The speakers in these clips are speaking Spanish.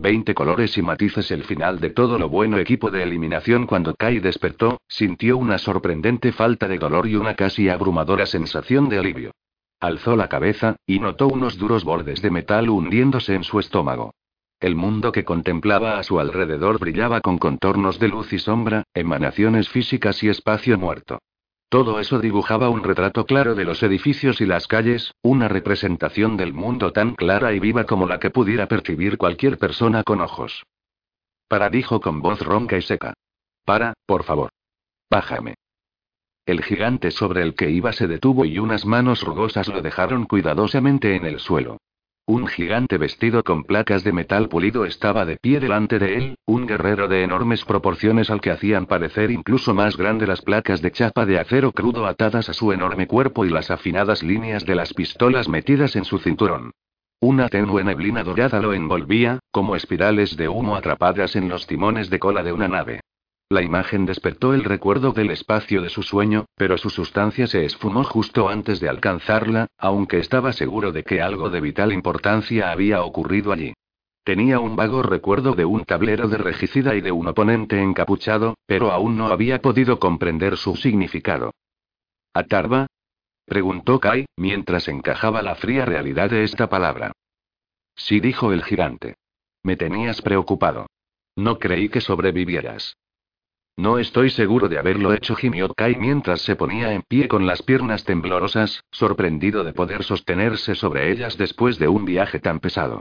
20 colores y matices el final de todo lo bueno equipo de eliminación cuando Kai despertó, sintió una sorprendente falta de dolor y una casi abrumadora sensación de alivio. Alzó la cabeza, y notó unos duros bordes de metal hundiéndose en su estómago. El mundo que contemplaba a su alrededor brillaba con contornos de luz y sombra, emanaciones físicas y espacio muerto. Todo eso dibujaba un retrato claro de los edificios y las calles, una representación del mundo tan clara y viva como la que pudiera percibir cualquier persona con ojos. Para dijo con voz ronca y seca. Para, por favor. Bájame. El gigante sobre el que iba se detuvo y unas manos rugosas lo dejaron cuidadosamente en el suelo. Un gigante vestido con placas de metal pulido estaba de pie delante de él, un guerrero de enormes proporciones al que hacían parecer incluso más grande las placas de chapa de acero crudo atadas a su enorme cuerpo y las afinadas líneas de las pistolas metidas en su cinturón. Una tenue neblina dorada lo envolvía, como espirales de humo atrapadas en los timones de cola de una nave. La imagen despertó el recuerdo del espacio de su sueño, pero su sustancia se esfumó justo antes de alcanzarla, aunque estaba seguro de que algo de vital importancia había ocurrido allí. Tenía un vago recuerdo de un tablero de regicida y de un oponente encapuchado, pero aún no había podido comprender su significado. ¿Atarba? preguntó Kai, mientras encajaba la fría realidad de esta palabra. Sí, dijo el gigante. Me tenías preocupado. No creí que sobrevivieras. No estoy seguro de haberlo hecho, gimió Kai mientras se ponía en pie con las piernas temblorosas, sorprendido de poder sostenerse sobre ellas después de un viaje tan pesado.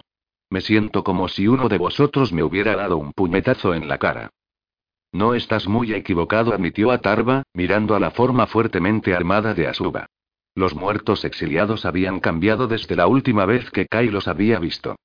Me siento como si uno de vosotros me hubiera dado un puñetazo en la cara. No estás muy equivocado, admitió Atarba, mirando a la forma fuertemente armada de Asuba. Los muertos exiliados habían cambiado desde la última vez que Kai los había visto.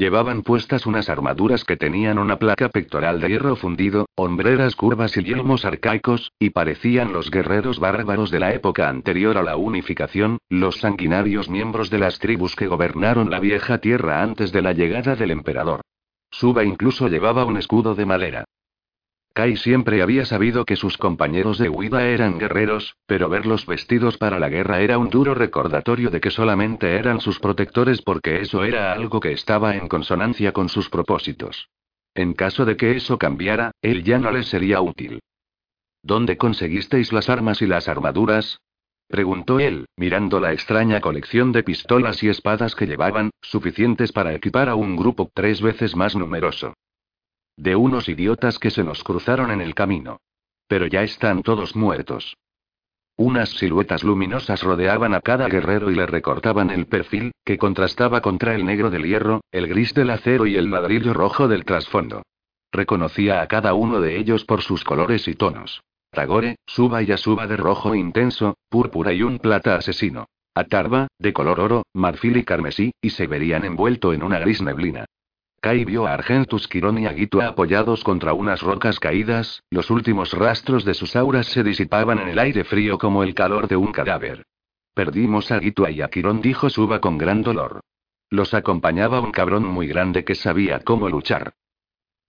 Llevaban puestas unas armaduras que tenían una placa pectoral de hierro fundido, hombreras curvas y yelmos arcaicos, y parecían los guerreros bárbaros de la época anterior a la unificación, los sanguinarios miembros de las tribus que gobernaron la vieja tierra antes de la llegada del emperador. Suba incluso llevaba un escudo de madera. Kai siempre había sabido que sus compañeros de huida eran guerreros, pero verlos vestidos para la guerra era un duro recordatorio de que solamente eran sus protectores porque eso era algo que estaba en consonancia con sus propósitos. En caso de que eso cambiara, él ya no les sería útil. ¿Dónde conseguisteis las armas y las armaduras? preguntó él, mirando la extraña colección de pistolas y espadas que llevaban, suficientes para equipar a un grupo tres veces más numeroso. De unos idiotas que se nos cruzaron en el camino. Pero ya están todos muertos. Unas siluetas luminosas rodeaban a cada guerrero y le recortaban el perfil, que contrastaba contra el negro del hierro, el gris del acero y el ladrillo rojo del trasfondo. Reconocía a cada uno de ellos por sus colores y tonos. Tagore, Suba y Asuba de rojo intenso, púrpura y un plata asesino. Atarba, de color oro, marfil y carmesí, y se verían envuelto en una gris neblina. Kai vio a Argentus Quirón y a apoyados contra unas rocas caídas, los últimos rastros de sus auras se disipaban en el aire frío como el calor de un cadáver. Perdimos a Gitu y a Quirón, dijo Suba con gran dolor. Los acompañaba un cabrón muy grande que sabía cómo luchar.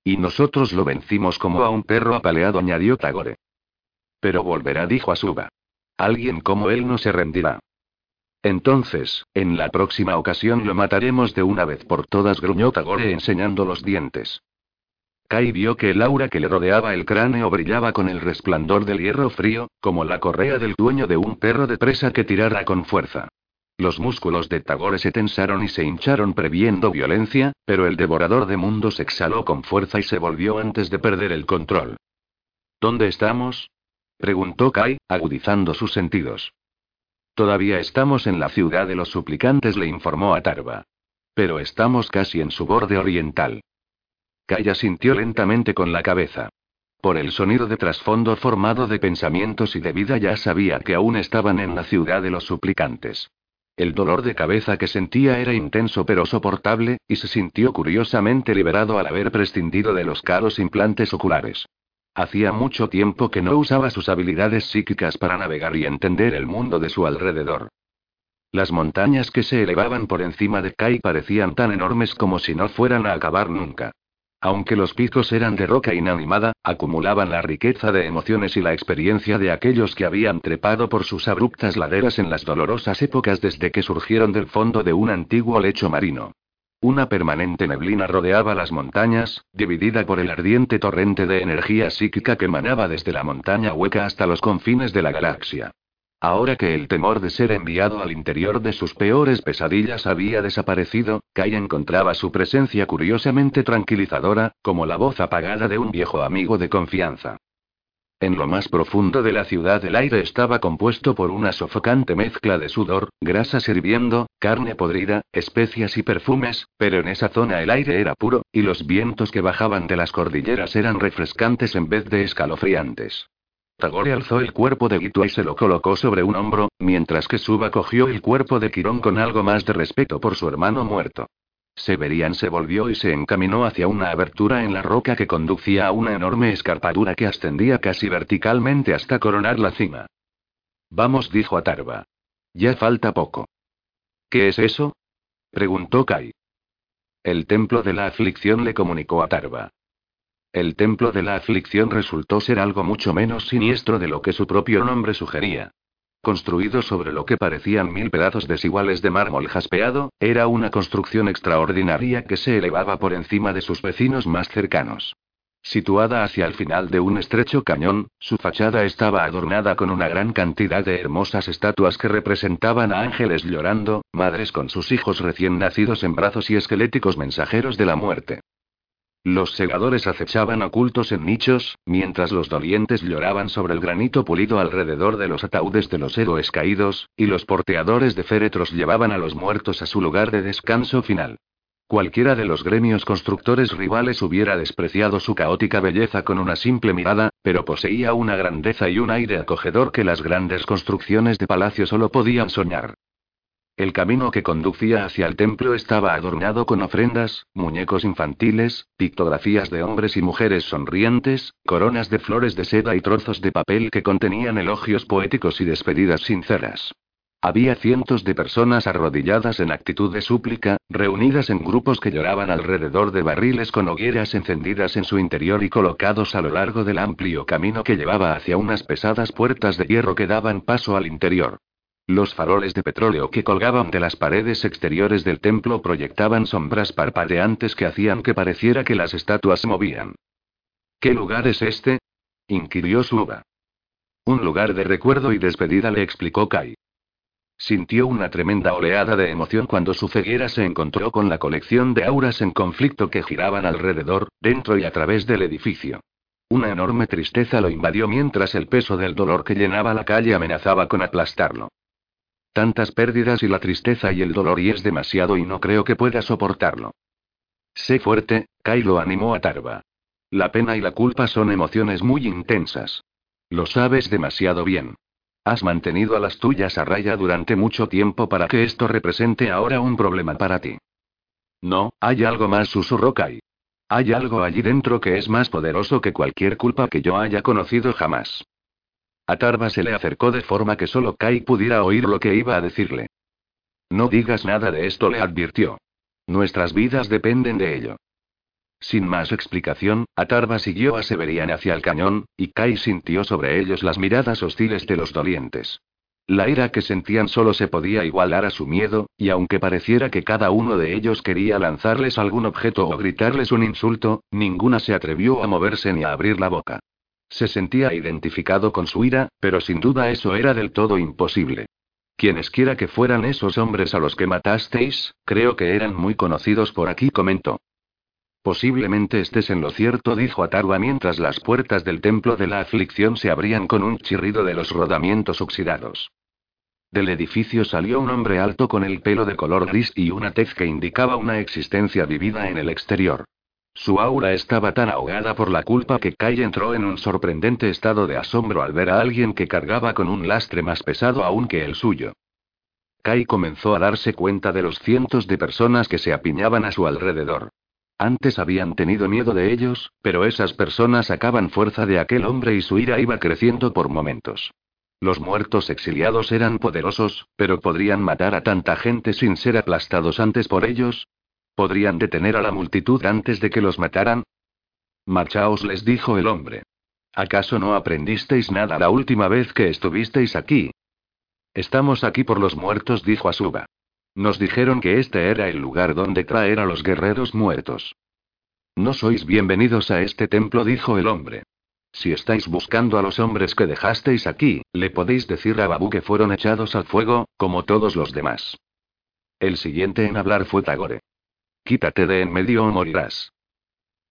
Y nosotros lo vencimos como a un perro apaleado, añadió Tagore. Pero volverá, dijo Suba. Alguien como él no se rendirá. Entonces, en la próxima ocasión lo mataremos de una vez por todas, gruñó Tagore enseñando los dientes. Kai vio que el aura que le rodeaba el cráneo brillaba con el resplandor del hierro frío, como la correa del dueño de un perro de presa que tirara con fuerza. Los músculos de Tagore se tensaron y se hincharon previendo violencia, pero el devorador de mundos exhaló con fuerza y se volvió antes de perder el control. ¿Dónde estamos? preguntó Kai, agudizando sus sentidos. Todavía estamos en la ciudad de los suplicantes, le informó a Tarba. Pero estamos casi en su borde oriental. Kaya sintió lentamente con la cabeza. Por el sonido de trasfondo formado de pensamientos y de vida ya sabía que aún estaban en la ciudad de los suplicantes. El dolor de cabeza que sentía era intenso pero soportable, y se sintió curiosamente liberado al haber prescindido de los caros implantes oculares. Hacía mucho tiempo que no usaba sus habilidades psíquicas para navegar y entender el mundo de su alrededor. Las montañas que se elevaban por encima de Kai parecían tan enormes como si no fueran a acabar nunca. Aunque los picos eran de roca inanimada, acumulaban la riqueza de emociones y la experiencia de aquellos que habían trepado por sus abruptas laderas en las dolorosas épocas desde que surgieron del fondo de un antiguo lecho marino. Una permanente neblina rodeaba las montañas, dividida por el ardiente torrente de energía psíquica que emanaba desde la montaña hueca hasta los confines de la galaxia. Ahora que el temor de ser enviado al interior de sus peores pesadillas había desaparecido, Kai encontraba su presencia curiosamente tranquilizadora, como la voz apagada de un viejo amigo de confianza. En lo más profundo de la ciudad el aire estaba compuesto por una sofocante mezcla de sudor, grasas hirviendo, carne podrida, especias y perfumes, pero en esa zona el aire era puro, y los vientos que bajaban de las cordilleras eran refrescantes en vez de escalofriantes. Tagore alzó el cuerpo de Gitu y se lo colocó sobre un hombro, mientras que Suba cogió el cuerpo de Quirón con algo más de respeto por su hermano muerto. Severian se volvió y se encaminó hacia una abertura en la roca que conducía a una enorme escarpadura que ascendía casi verticalmente hasta coronar la cima. Vamos, dijo Atarva. Ya falta poco. ¿Qué es eso? preguntó Kai. El templo de la aflicción le comunicó a Tarva. El templo de la aflicción resultó ser algo mucho menos siniestro de lo que su propio nombre sugería. Construido sobre lo que parecían mil pedazos desiguales de mármol jaspeado, era una construcción extraordinaria que se elevaba por encima de sus vecinos más cercanos. Situada hacia el final de un estrecho cañón, su fachada estaba adornada con una gran cantidad de hermosas estatuas que representaban a ángeles llorando, madres con sus hijos recién nacidos en brazos y esqueléticos mensajeros de la muerte. Los segadores acechaban ocultos en nichos, mientras los dolientes lloraban sobre el granito pulido alrededor de los ataúdes de los héroes caídos, y los porteadores de féretros llevaban a los muertos a su lugar de descanso final. Cualquiera de los gremios constructores rivales hubiera despreciado su caótica belleza con una simple mirada, pero poseía una grandeza y un aire acogedor que las grandes construcciones de palacio solo podían soñar. El camino que conducía hacia el templo estaba adornado con ofrendas, muñecos infantiles, pictografías de hombres y mujeres sonrientes, coronas de flores de seda y trozos de papel que contenían elogios poéticos y despedidas sinceras. Había cientos de personas arrodilladas en actitud de súplica, reunidas en grupos que lloraban alrededor de barriles con hogueras encendidas en su interior y colocados a lo largo del amplio camino que llevaba hacia unas pesadas puertas de hierro que daban paso al interior. Los faroles de petróleo que colgaban de las paredes exteriores del templo proyectaban sombras parpadeantes que hacían que pareciera que las estatuas se movían. ¿Qué lugar es este? inquirió Suba. Un lugar de recuerdo y despedida, le explicó Kai. Sintió una tremenda oleada de emoción cuando su ceguera se encontró con la colección de auras en conflicto que giraban alrededor, dentro y a través del edificio. Una enorme tristeza lo invadió mientras el peso del dolor que llenaba la calle amenazaba con aplastarlo. Tantas pérdidas y la tristeza y el dolor y es demasiado y no creo que pueda soportarlo. Sé fuerte, Kai lo animó a Tarva. La pena y la culpa son emociones muy intensas. Lo sabes demasiado bien. Has mantenido a las tuyas a raya durante mucho tiempo para que esto represente ahora un problema para ti. No, hay algo más, susurró Kai. Hay algo allí dentro que es más poderoso que cualquier culpa que yo haya conocido jamás. A Tarva se le acercó de forma que solo Kai pudiera oír lo que iba a decirle. No digas nada de esto, le advirtió. Nuestras vidas dependen de ello. Sin más explicación, Atarva siguió a Severian hacia el cañón, y Kai sintió sobre ellos las miradas hostiles de los dolientes. La ira que sentían solo se podía igualar a su miedo, y aunque pareciera que cada uno de ellos quería lanzarles algún objeto o gritarles un insulto, ninguna se atrevió a moverse ni a abrir la boca. Se sentía identificado con su ira, pero sin duda eso era del todo imposible. Quienesquiera que fueran esos hombres a los que matasteis, creo que eran muy conocidos por aquí, comentó. Posiblemente estés en lo cierto, dijo Atarva mientras las puertas del templo de la aflicción se abrían con un chirrido de los rodamientos oxidados. Del edificio salió un hombre alto con el pelo de color gris y una tez que indicaba una existencia vivida en el exterior. Su aura estaba tan ahogada por la culpa que Kai entró en un sorprendente estado de asombro al ver a alguien que cargaba con un lastre más pesado aún que el suyo. Kai comenzó a darse cuenta de los cientos de personas que se apiñaban a su alrededor. Antes habían tenido miedo de ellos, pero esas personas sacaban fuerza de aquel hombre y su ira iba creciendo por momentos. Los muertos exiliados eran poderosos, pero podrían matar a tanta gente sin ser aplastados antes por ellos, ¿Podrían detener a la multitud antes de que los mataran? Marchaos, les dijo el hombre. ¿Acaso no aprendisteis nada la última vez que estuvisteis aquí? Estamos aquí por los muertos, dijo Asuba. Nos dijeron que este era el lugar donde traer a los guerreros muertos. No sois bienvenidos a este templo, dijo el hombre. Si estáis buscando a los hombres que dejasteis aquí, le podéis decir a Babu que fueron echados al fuego, como todos los demás. El siguiente en hablar fue Tagore. Quítate de en medio o morirás.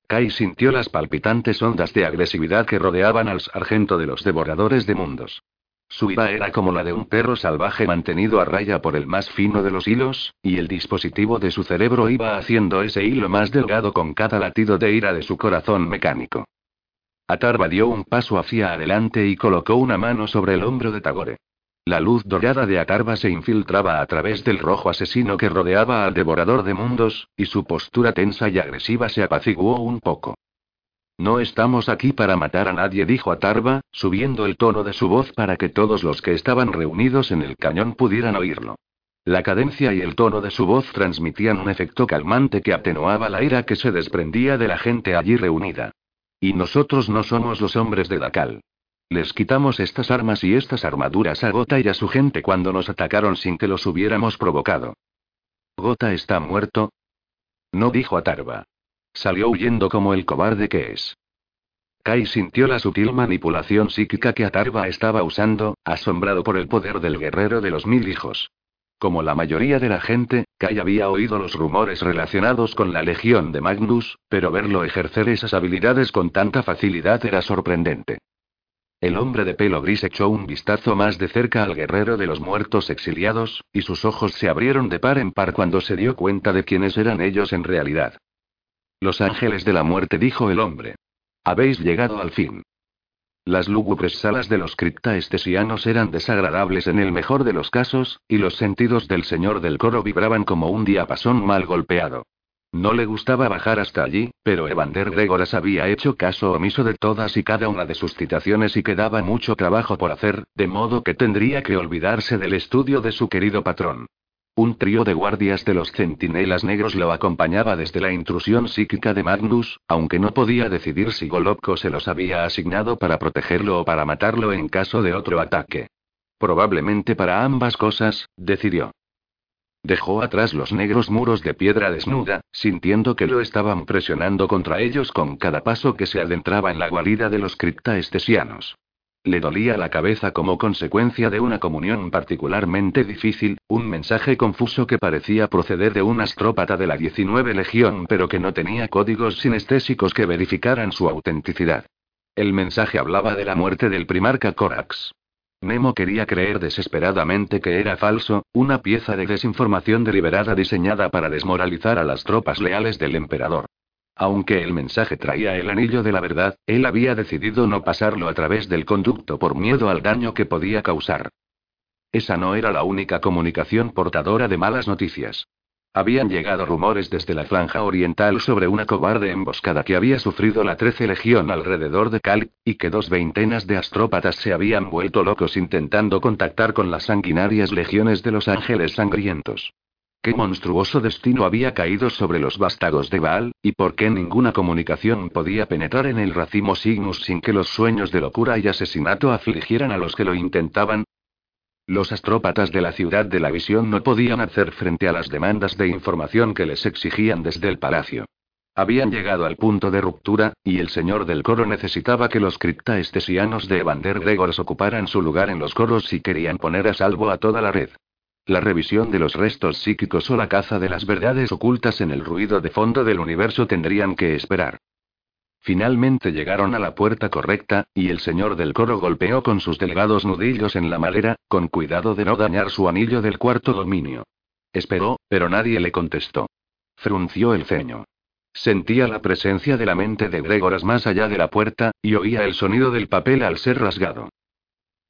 Kai sintió las palpitantes ondas de agresividad que rodeaban al sargento de los devoradores de mundos. Su ira era como la de un perro salvaje mantenido a raya por el más fino de los hilos, y el dispositivo de su cerebro iba haciendo ese hilo más delgado con cada latido de ira de su corazón mecánico. Atarva dio un paso hacia adelante y colocó una mano sobre el hombro de Tagore. La luz dorada de Atarva se infiltraba a través del rojo asesino que rodeaba al devorador de mundos, y su postura tensa y agresiva se apaciguó un poco. No estamos aquí para matar a nadie, dijo Atarva, subiendo el tono de su voz para que todos los que estaban reunidos en el cañón pudieran oírlo. La cadencia y el tono de su voz transmitían un efecto calmante que atenuaba la ira que se desprendía de la gente allí reunida. Y nosotros no somos los hombres de Dakal. Les quitamos estas armas y estas armaduras a Gota y a su gente cuando nos atacaron sin que los hubiéramos provocado. ¿Gota está muerto? No dijo Atarva. Salió huyendo como el cobarde que es. Kai sintió la sutil manipulación psíquica que Atarva estaba usando, asombrado por el poder del guerrero de los mil hijos. Como la mayoría de la gente, Kai había oído los rumores relacionados con la legión de Magnus, pero verlo ejercer esas habilidades con tanta facilidad era sorprendente. El hombre de pelo gris echó un vistazo más de cerca al guerrero de los muertos exiliados, y sus ojos se abrieron de par en par cuando se dio cuenta de quiénes eran ellos en realidad. Los ángeles de la muerte, dijo el hombre. Habéis llegado al fin. Las lúgubres salas de los criptaestesianos eran desagradables en el mejor de los casos, y los sentidos del señor del coro vibraban como un diapasón mal golpeado. No le gustaba bajar hasta allí, pero Evander Gregoras había hecho caso omiso de todas y cada una de sus citaciones y quedaba mucho trabajo por hacer, de modo que tendría que olvidarse del estudio de su querido patrón. Un trío de guardias de los centinelas negros lo acompañaba desde la intrusión psíquica de Magnus, aunque no podía decidir si Golovko se los había asignado para protegerlo o para matarlo en caso de otro ataque. Probablemente para ambas cosas, decidió. Dejó atrás los negros muros de piedra desnuda, sintiendo que lo estaban presionando contra ellos con cada paso que se adentraba en la guarida de los criptaestesianos. Le dolía la cabeza como consecuencia de una comunión particularmente difícil, un mensaje confuso que parecía proceder de un astrópata de la 19 Legión pero que no tenía códigos sinestésicos que verificaran su autenticidad. El mensaje hablaba de la muerte del primarca Corax. Nemo quería creer desesperadamente que era falso, una pieza de desinformación deliberada diseñada para desmoralizar a las tropas leales del emperador. Aunque el mensaje traía el anillo de la verdad, él había decidido no pasarlo a través del conducto por miedo al daño que podía causar. Esa no era la única comunicación portadora de malas noticias. Habían llegado rumores desde la franja oriental sobre una cobarde emboscada que había sufrido la Trece Legión alrededor de Cal, y que dos veintenas de astrópatas se habían vuelto locos intentando contactar con las sanguinarias legiones de los ángeles sangrientos. ¿Qué monstruoso destino había caído sobre los vástagos de Baal, y por qué ninguna comunicación podía penetrar en el racimo Signus sin que los sueños de locura y asesinato afligieran a los que lo intentaban? Los astrópatas de la ciudad de la visión no podían hacer frente a las demandas de información que les exigían desde el palacio. Habían llegado al punto de ruptura, y el señor del coro necesitaba que los criptaestesianos de Evander Gregors ocuparan su lugar en los coros si querían poner a salvo a toda la red. La revisión de los restos psíquicos o la caza de las verdades ocultas en el ruido de fondo del universo tendrían que esperar. Finalmente llegaron a la puerta correcta, y el señor del coro golpeó con sus delgados nudillos en la madera, con cuidado de no dañar su anillo del cuarto dominio. Esperó, pero nadie le contestó. Frunció el ceño. Sentía la presencia de la mente de Gregoras más allá de la puerta, y oía el sonido del papel al ser rasgado.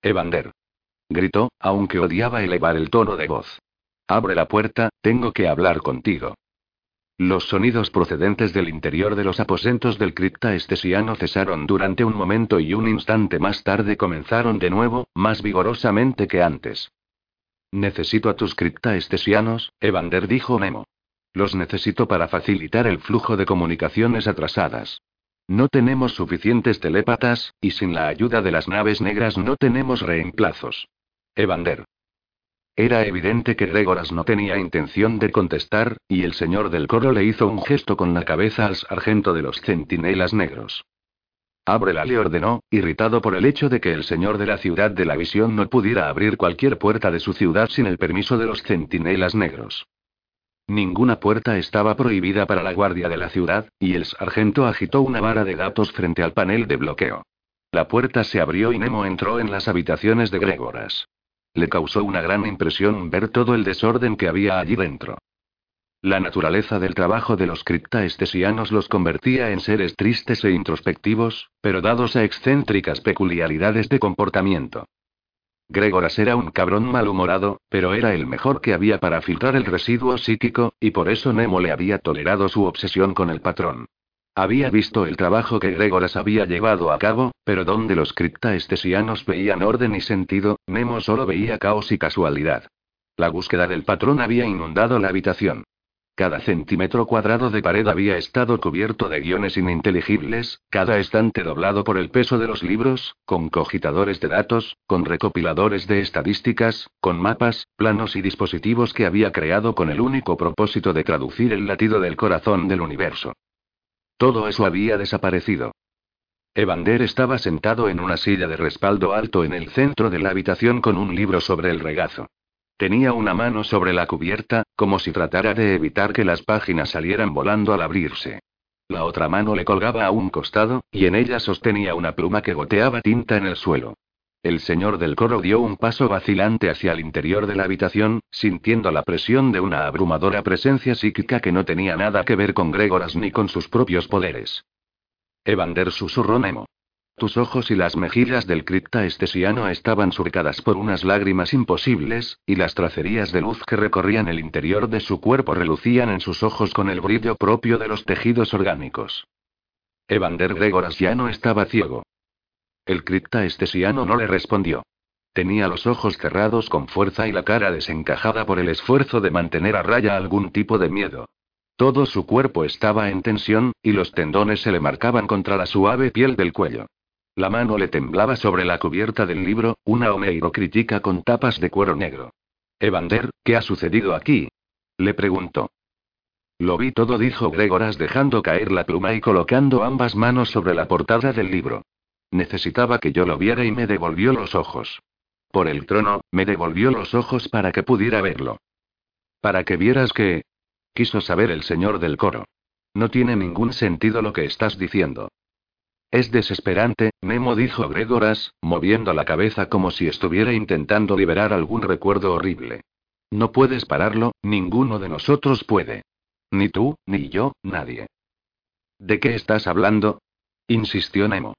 Evander gritó, aunque odiaba elevar el tono de voz. Abre la puerta, tengo que hablar contigo. Los sonidos procedentes del interior de los aposentos del cripta estesiano cesaron durante un momento y un instante más tarde comenzaron de nuevo, más vigorosamente que antes. Necesito a tus criptaestesianos, Evander dijo Nemo. Los necesito para facilitar el flujo de comunicaciones atrasadas. No tenemos suficientes telépatas, y sin la ayuda de las naves negras no tenemos reemplazos. Evander. Era evidente que Gregoras no tenía intención de contestar, y el señor del coro le hizo un gesto con la cabeza al sargento de los centinelas negros. Ábrela le ordenó, irritado por el hecho de que el señor de la ciudad de la visión no pudiera abrir cualquier puerta de su ciudad sin el permiso de los centinelas negros. Ninguna puerta estaba prohibida para la guardia de la ciudad, y el sargento agitó una vara de gatos frente al panel de bloqueo. La puerta se abrió y Nemo entró en las habitaciones de Gregoras. Le causó una gran impresión ver todo el desorden que había allí dentro. La naturaleza del trabajo de los criptaestesianos los convertía en seres tristes e introspectivos, pero dados a excéntricas peculiaridades de comportamiento. Gregoras era un cabrón malhumorado, pero era el mejor que había para filtrar el residuo psíquico, y por eso Nemo le había tolerado su obsesión con el patrón. Había visto el trabajo que Gregoras había llevado a cabo, pero donde los criptaestesianos veían orden y sentido, Nemo solo veía caos y casualidad. La búsqueda del patrón había inundado la habitación. Cada centímetro cuadrado de pared había estado cubierto de guiones ininteligibles, cada estante doblado por el peso de los libros, con cogitadores de datos, con recopiladores de estadísticas, con mapas, planos y dispositivos que había creado con el único propósito de traducir el latido del corazón del universo. Todo eso había desaparecido. Evander estaba sentado en una silla de respaldo alto en el centro de la habitación con un libro sobre el regazo. Tenía una mano sobre la cubierta, como si tratara de evitar que las páginas salieran volando al abrirse. La otra mano le colgaba a un costado, y en ella sostenía una pluma que goteaba tinta en el suelo. El señor del coro dio un paso vacilante hacia el interior de la habitación, sintiendo la presión de una abrumadora presencia psíquica que no tenía nada que ver con Gregoras ni con sus propios poderes. Evander susurró Nemo. Tus ojos y las mejillas del cripta estesiano estaban surcadas por unas lágrimas imposibles, y las tracerías de luz que recorrían el interior de su cuerpo relucían en sus ojos con el brillo propio de los tejidos orgánicos. Evander Gregoras ya no estaba ciego. El criptaestesiano no le respondió. Tenía los ojos cerrados con fuerza y la cara desencajada por el esfuerzo de mantener a raya algún tipo de miedo. Todo su cuerpo estaba en tensión, y los tendones se le marcaban contra la suave piel del cuello. La mano le temblaba sobre la cubierta del libro, una crítica con tapas de cuero negro. Evander, ¿qué ha sucedido aquí? Le preguntó. Lo vi todo, dijo Gregoras dejando caer la pluma y colocando ambas manos sobre la portada del libro. Necesitaba que yo lo viera y me devolvió los ojos. Por el trono, me devolvió los ojos para que pudiera verlo. Para que vieras que... Quiso saber el señor del coro. No tiene ningún sentido lo que estás diciendo. Es desesperante, Nemo dijo Gregoras, moviendo la cabeza como si estuviera intentando liberar algún recuerdo horrible. No puedes pararlo, ninguno de nosotros puede. Ni tú, ni yo, nadie. ¿De qué estás hablando? insistió Nemo.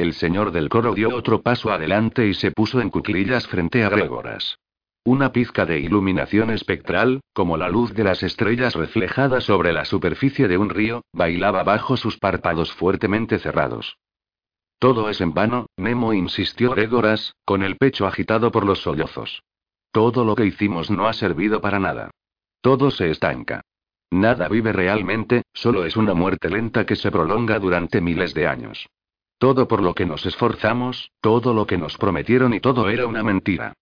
El señor del coro dio otro paso adelante y se puso en cuclillas frente a Gregoras. Una pizca de iluminación espectral, como la luz de las estrellas reflejada sobre la superficie de un río, bailaba bajo sus párpados fuertemente cerrados. Todo es en vano, Nemo insistió Gregoras, con el pecho agitado por los sollozos. Todo lo que hicimos no ha servido para nada. Todo se estanca. Nada vive realmente, solo es una muerte lenta que se prolonga durante miles de años. Todo por lo que nos esforzamos, todo lo que nos prometieron y todo era una mentira.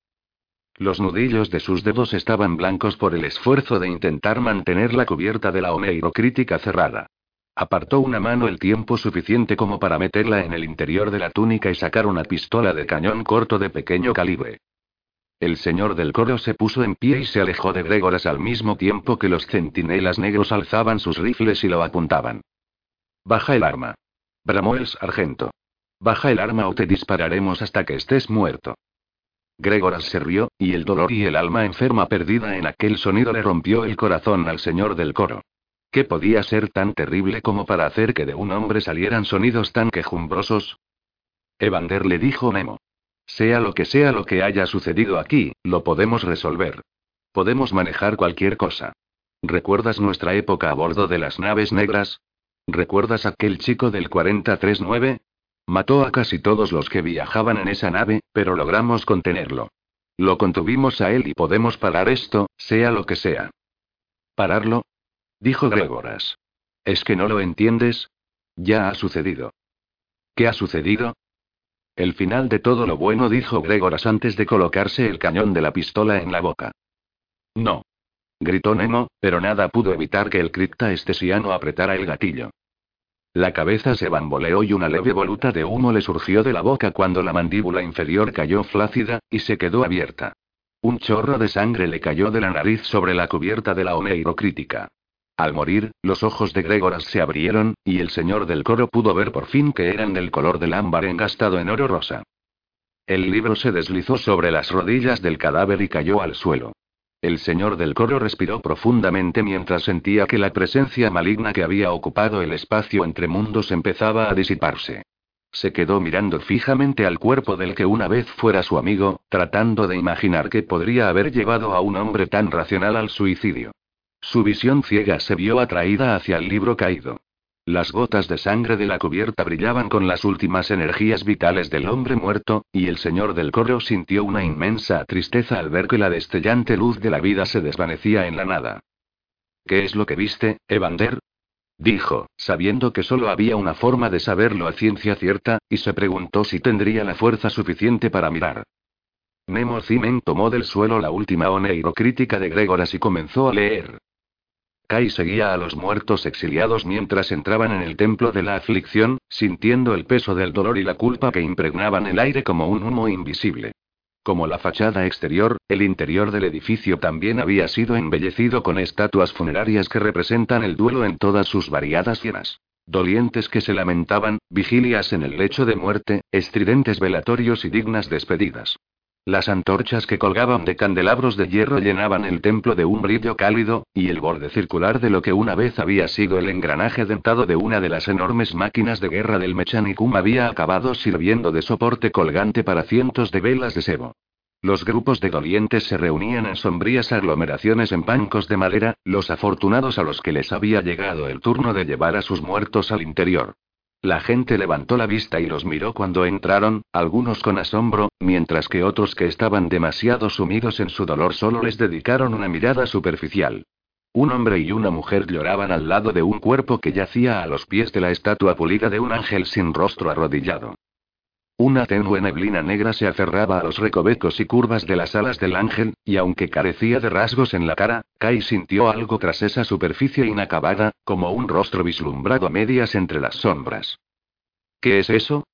Los nudillos de sus dedos estaban blancos por el esfuerzo de intentar mantener la cubierta de la homeirocrítica cerrada. Apartó una mano el tiempo suficiente como para meterla en el interior de la túnica y sacar una pistola de cañón corto de pequeño calibre. El señor del coro se puso en pie y se alejó de Gregoras al mismo tiempo que los centinelas negros alzaban sus rifles y lo apuntaban. Baja el arma. Bramó el sargento. Baja el arma o te dispararemos hasta que estés muerto. Gregoras se rió, y el dolor y el alma enferma perdida en aquel sonido le rompió el corazón al señor del coro. ¿Qué podía ser tan terrible como para hacer que de un hombre salieran sonidos tan quejumbrosos? Evander le dijo Nemo. Sea lo que sea lo que haya sucedido aquí, lo podemos resolver. Podemos manejar cualquier cosa. ¿Recuerdas nuestra época a bordo de las naves negras? ¿Recuerdas aquel chico del 439? Mató a casi todos los que viajaban en esa nave, pero logramos contenerlo. Lo contuvimos a él y podemos parar esto, sea lo que sea. ¿Pararlo? Dijo Gregoras. ¿Es que no lo entiendes? Ya ha sucedido. ¿Qué ha sucedido? El final de todo lo bueno, dijo Gregoras antes de colocarse el cañón de la pistola en la boca. No. Gritó Nemo, pero nada pudo evitar que el cripta estesiano apretara el gatillo. La cabeza se bamboleó y una leve voluta de humo le surgió de la boca cuando la mandíbula inferior cayó flácida, y se quedó abierta. Un chorro de sangre le cayó de la nariz sobre la cubierta de la oneirocrítica. Al morir, los ojos de Gregoras se abrieron, y el señor del coro pudo ver por fin que eran del color del ámbar engastado en oro rosa. El libro se deslizó sobre las rodillas del cadáver y cayó al suelo. El señor del coro respiró profundamente mientras sentía que la presencia maligna que había ocupado el espacio entre mundos empezaba a disiparse. Se quedó mirando fijamente al cuerpo del que una vez fuera su amigo, tratando de imaginar qué podría haber llevado a un hombre tan racional al suicidio. Su visión ciega se vio atraída hacia el libro caído. Las gotas de sangre de la cubierta brillaban con las últimas energías vitales del hombre muerto, y el señor del coro sintió una inmensa tristeza al ver que la destellante luz de la vida se desvanecía en la nada. ¿Qué es lo que viste, Evander? dijo, sabiendo que solo había una forma de saberlo a ciencia cierta, y se preguntó si tendría la fuerza suficiente para mirar. Nemo Cimen tomó del suelo la última oneirocrítica de Gregoras y comenzó a leer. Kai seguía a los muertos exiliados mientras entraban en el templo de la aflicción, sintiendo el peso del dolor y la culpa que impregnaban el aire como un humo invisible. Como la fachada exterior, el interior del edificio también había sido embellecido con estatuas funerarias que representan el duelo en todas sus variadas llenas. Dolientes que se lamentaban, vigilias en el lecho de muerte, estridentes velatorios y dignas despedidas. Las antorchas que colgaban de candelabros de hierro llenaban el templo de un brillo cálido, y el borde circular de lo que una vez había sido el engranaje dentado de una de las enormes máquinas de guerra del Mechanicum había acabado sirviendo de soporte colgante para cientos de velas de sebo. Los grupos de dolientes se reunían en sombrías aglomeraciones en bancos de madera, los afortunados a los que les había llegado el turno de llevar a sus muertos al interior. La gente levantó la vista y los miró cuando entraron, algunos con asombro, mientras que otros que estaban demasiado sumidos en su dolor solo les dedicaron una mirada superficial. Un hombre y una mujer lloraban al lado de un cuerpo que yacía a los pies de la estatua pulida de un ángel sin rostro arrodillado. Una tenue neblina negra se aferraba a los recovecos y curvas de las alas del ángel, y aunque carecía de rasgos en la cara, Kai sintió algo tras esa superficie inacabada, como un rostro vislumbrado a medias entre las sombras. ¿Qué es eso?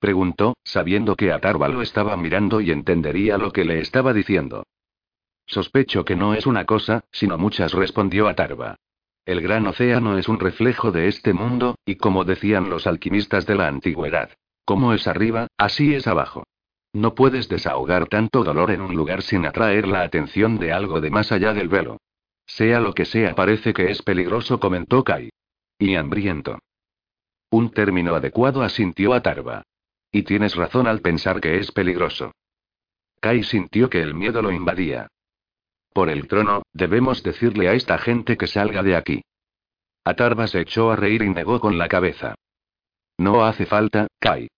preguntó, sabiendo que Atarva lo estaba mirando y entendería lo que le estaba diciendo. Sospecho que no es una cosa, sino muchas, respondió Atarva. El gran océano es un reflejo de este mundo, y como decían los alquimistas de la antigüedad, como es arriba, así es abajo. No puedes desahogar tanto dolor en un lugar sin atraer la atención de algo de más allá del velo. Sea lo que sea, parece que es peligroso, comentó Kai. Y hambriento. Un término adecuado asintió a Tarva. Y tienes razón al pensar que es peligroso. Kai sintió que el miedo lo invadía. Por el trono, debemos decirle a esta gente que salga de aquí. Atarva se echó a reír y negó con la cabeza. No hace falta, Kai.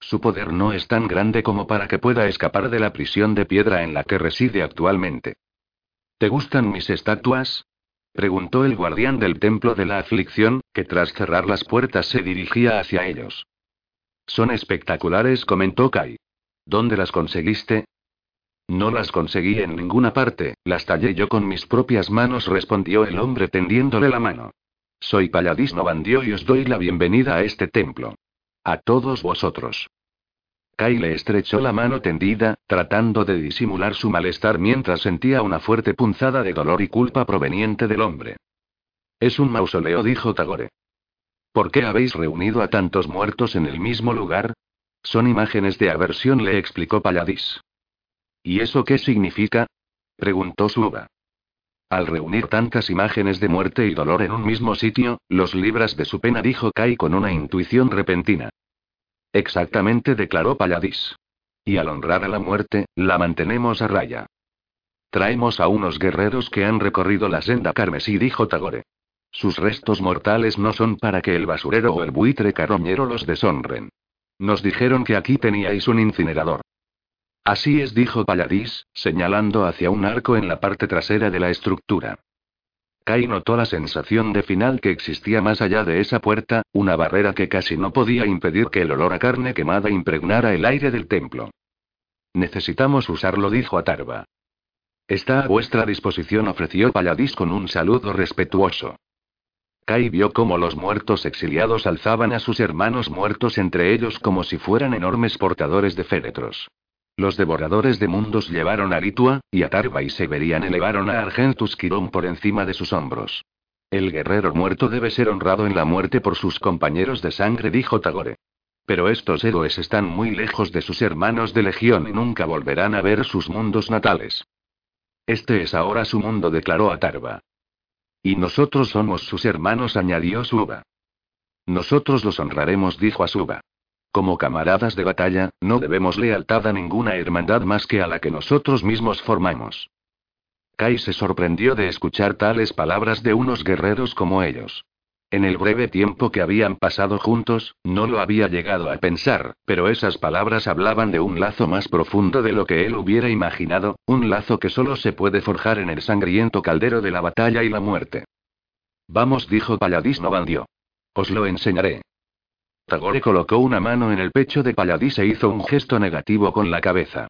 Su poder no es tan grande como para que pueda escapar de la prisión de piedra en la que reside actualmente. ¿Te gustan mis estatuas? preguntó el guardián del templo de la aflicción, que tras cerrar las puertas se dirigía hacia ellos. Son espectaculares, comentó Kai. ¿Dónde las conseguiste? No las conseguí en ninguna parte, las tallé yo con mis propias manos, respondió el hombre tendiéndole la mano. Soy Palladis Novandio y os doy la bienvenida a este templo. A todos vosotros. Kai le estrechó la mano tendida, tratando de disimular su malestar mientras sentía una fuerte punzada de dolor y culpa proveniente del hombre. Es un mausoleo, dijo Tagore. ¿Por qué habéis reunido a tantos muertos en el mismo lugar? Son imágenes de aversión, le explicó Palladis. ¿Y eso qué significa? preguntó Suba. Al reunir tantas imágenes de muerte y dolor en un mismo sitio, los libras de su pena, dijo Kai con una intuición repentina. Exactamente, declaró Palladis. Y al honrar a la muerte, la mantenemos a raya. Traemos a unos guerreros que han recorrido la senda carmesí, dijo Tagore. Sus restos mortales no son para que el basurero o el buitre carroñero los deshonren. Nos dijeron que aquí teníais un incinerador. Así es, dijo Palladis, señalando hacia un arco en la parte trasera de la estructura. Kai notó la sensación de final que existía más allá de esa puerta, una barrera que casi no podía impedir que el olor a carne quemada impregnara el aire del templo. Necesitamos usarlo, dijo Atarva. Está a vuestra disposición, ofreció Paladís con un saludo respetuoso. Kai vio cómo los muertos exiliados alzaban a sus hermanos muertos entre ellos como si fueran enormes portadores de féretros. Los devoradores de mundos llevaron a Litua, y Atarva y Severian elevaron a Argentus Quirón por encima de sus hombros. El guerrero muerto debe ser honrado en la muerte por sus compañeros de sangre, dijo Tagore. Pero estos héroes están muy lejos de sus hermanos de legión y nunca volverán a ver sus mundos natales. Este es ahora su mundo, declaró Atarva. Y nosotros somos sus hermanos, añadió Suba. Nosotros los honraremos, dijo Asuba. Como camaradas de batalla, no debemos lealtad a ninguna hermandad más que a la que nosotros mismos formamos. Kai se sorprendió de escuchar tales palabras de unos guerreros como ellos. En el breve tiempo que habían pasado juntos, no lo había llegado a pensar, pero esas palabras hablaban de un lazo más profundo de lo que él hubiera imaginado, un lazo que solo se puede forjar en el sangriento caldero de la batalla y la muerte. Vamos, dijo Paladís Novandio. Os lo enseñaré. Tagore colocó una mano en el pecho de Paladís e hizo un gesto negativo con la cabeza.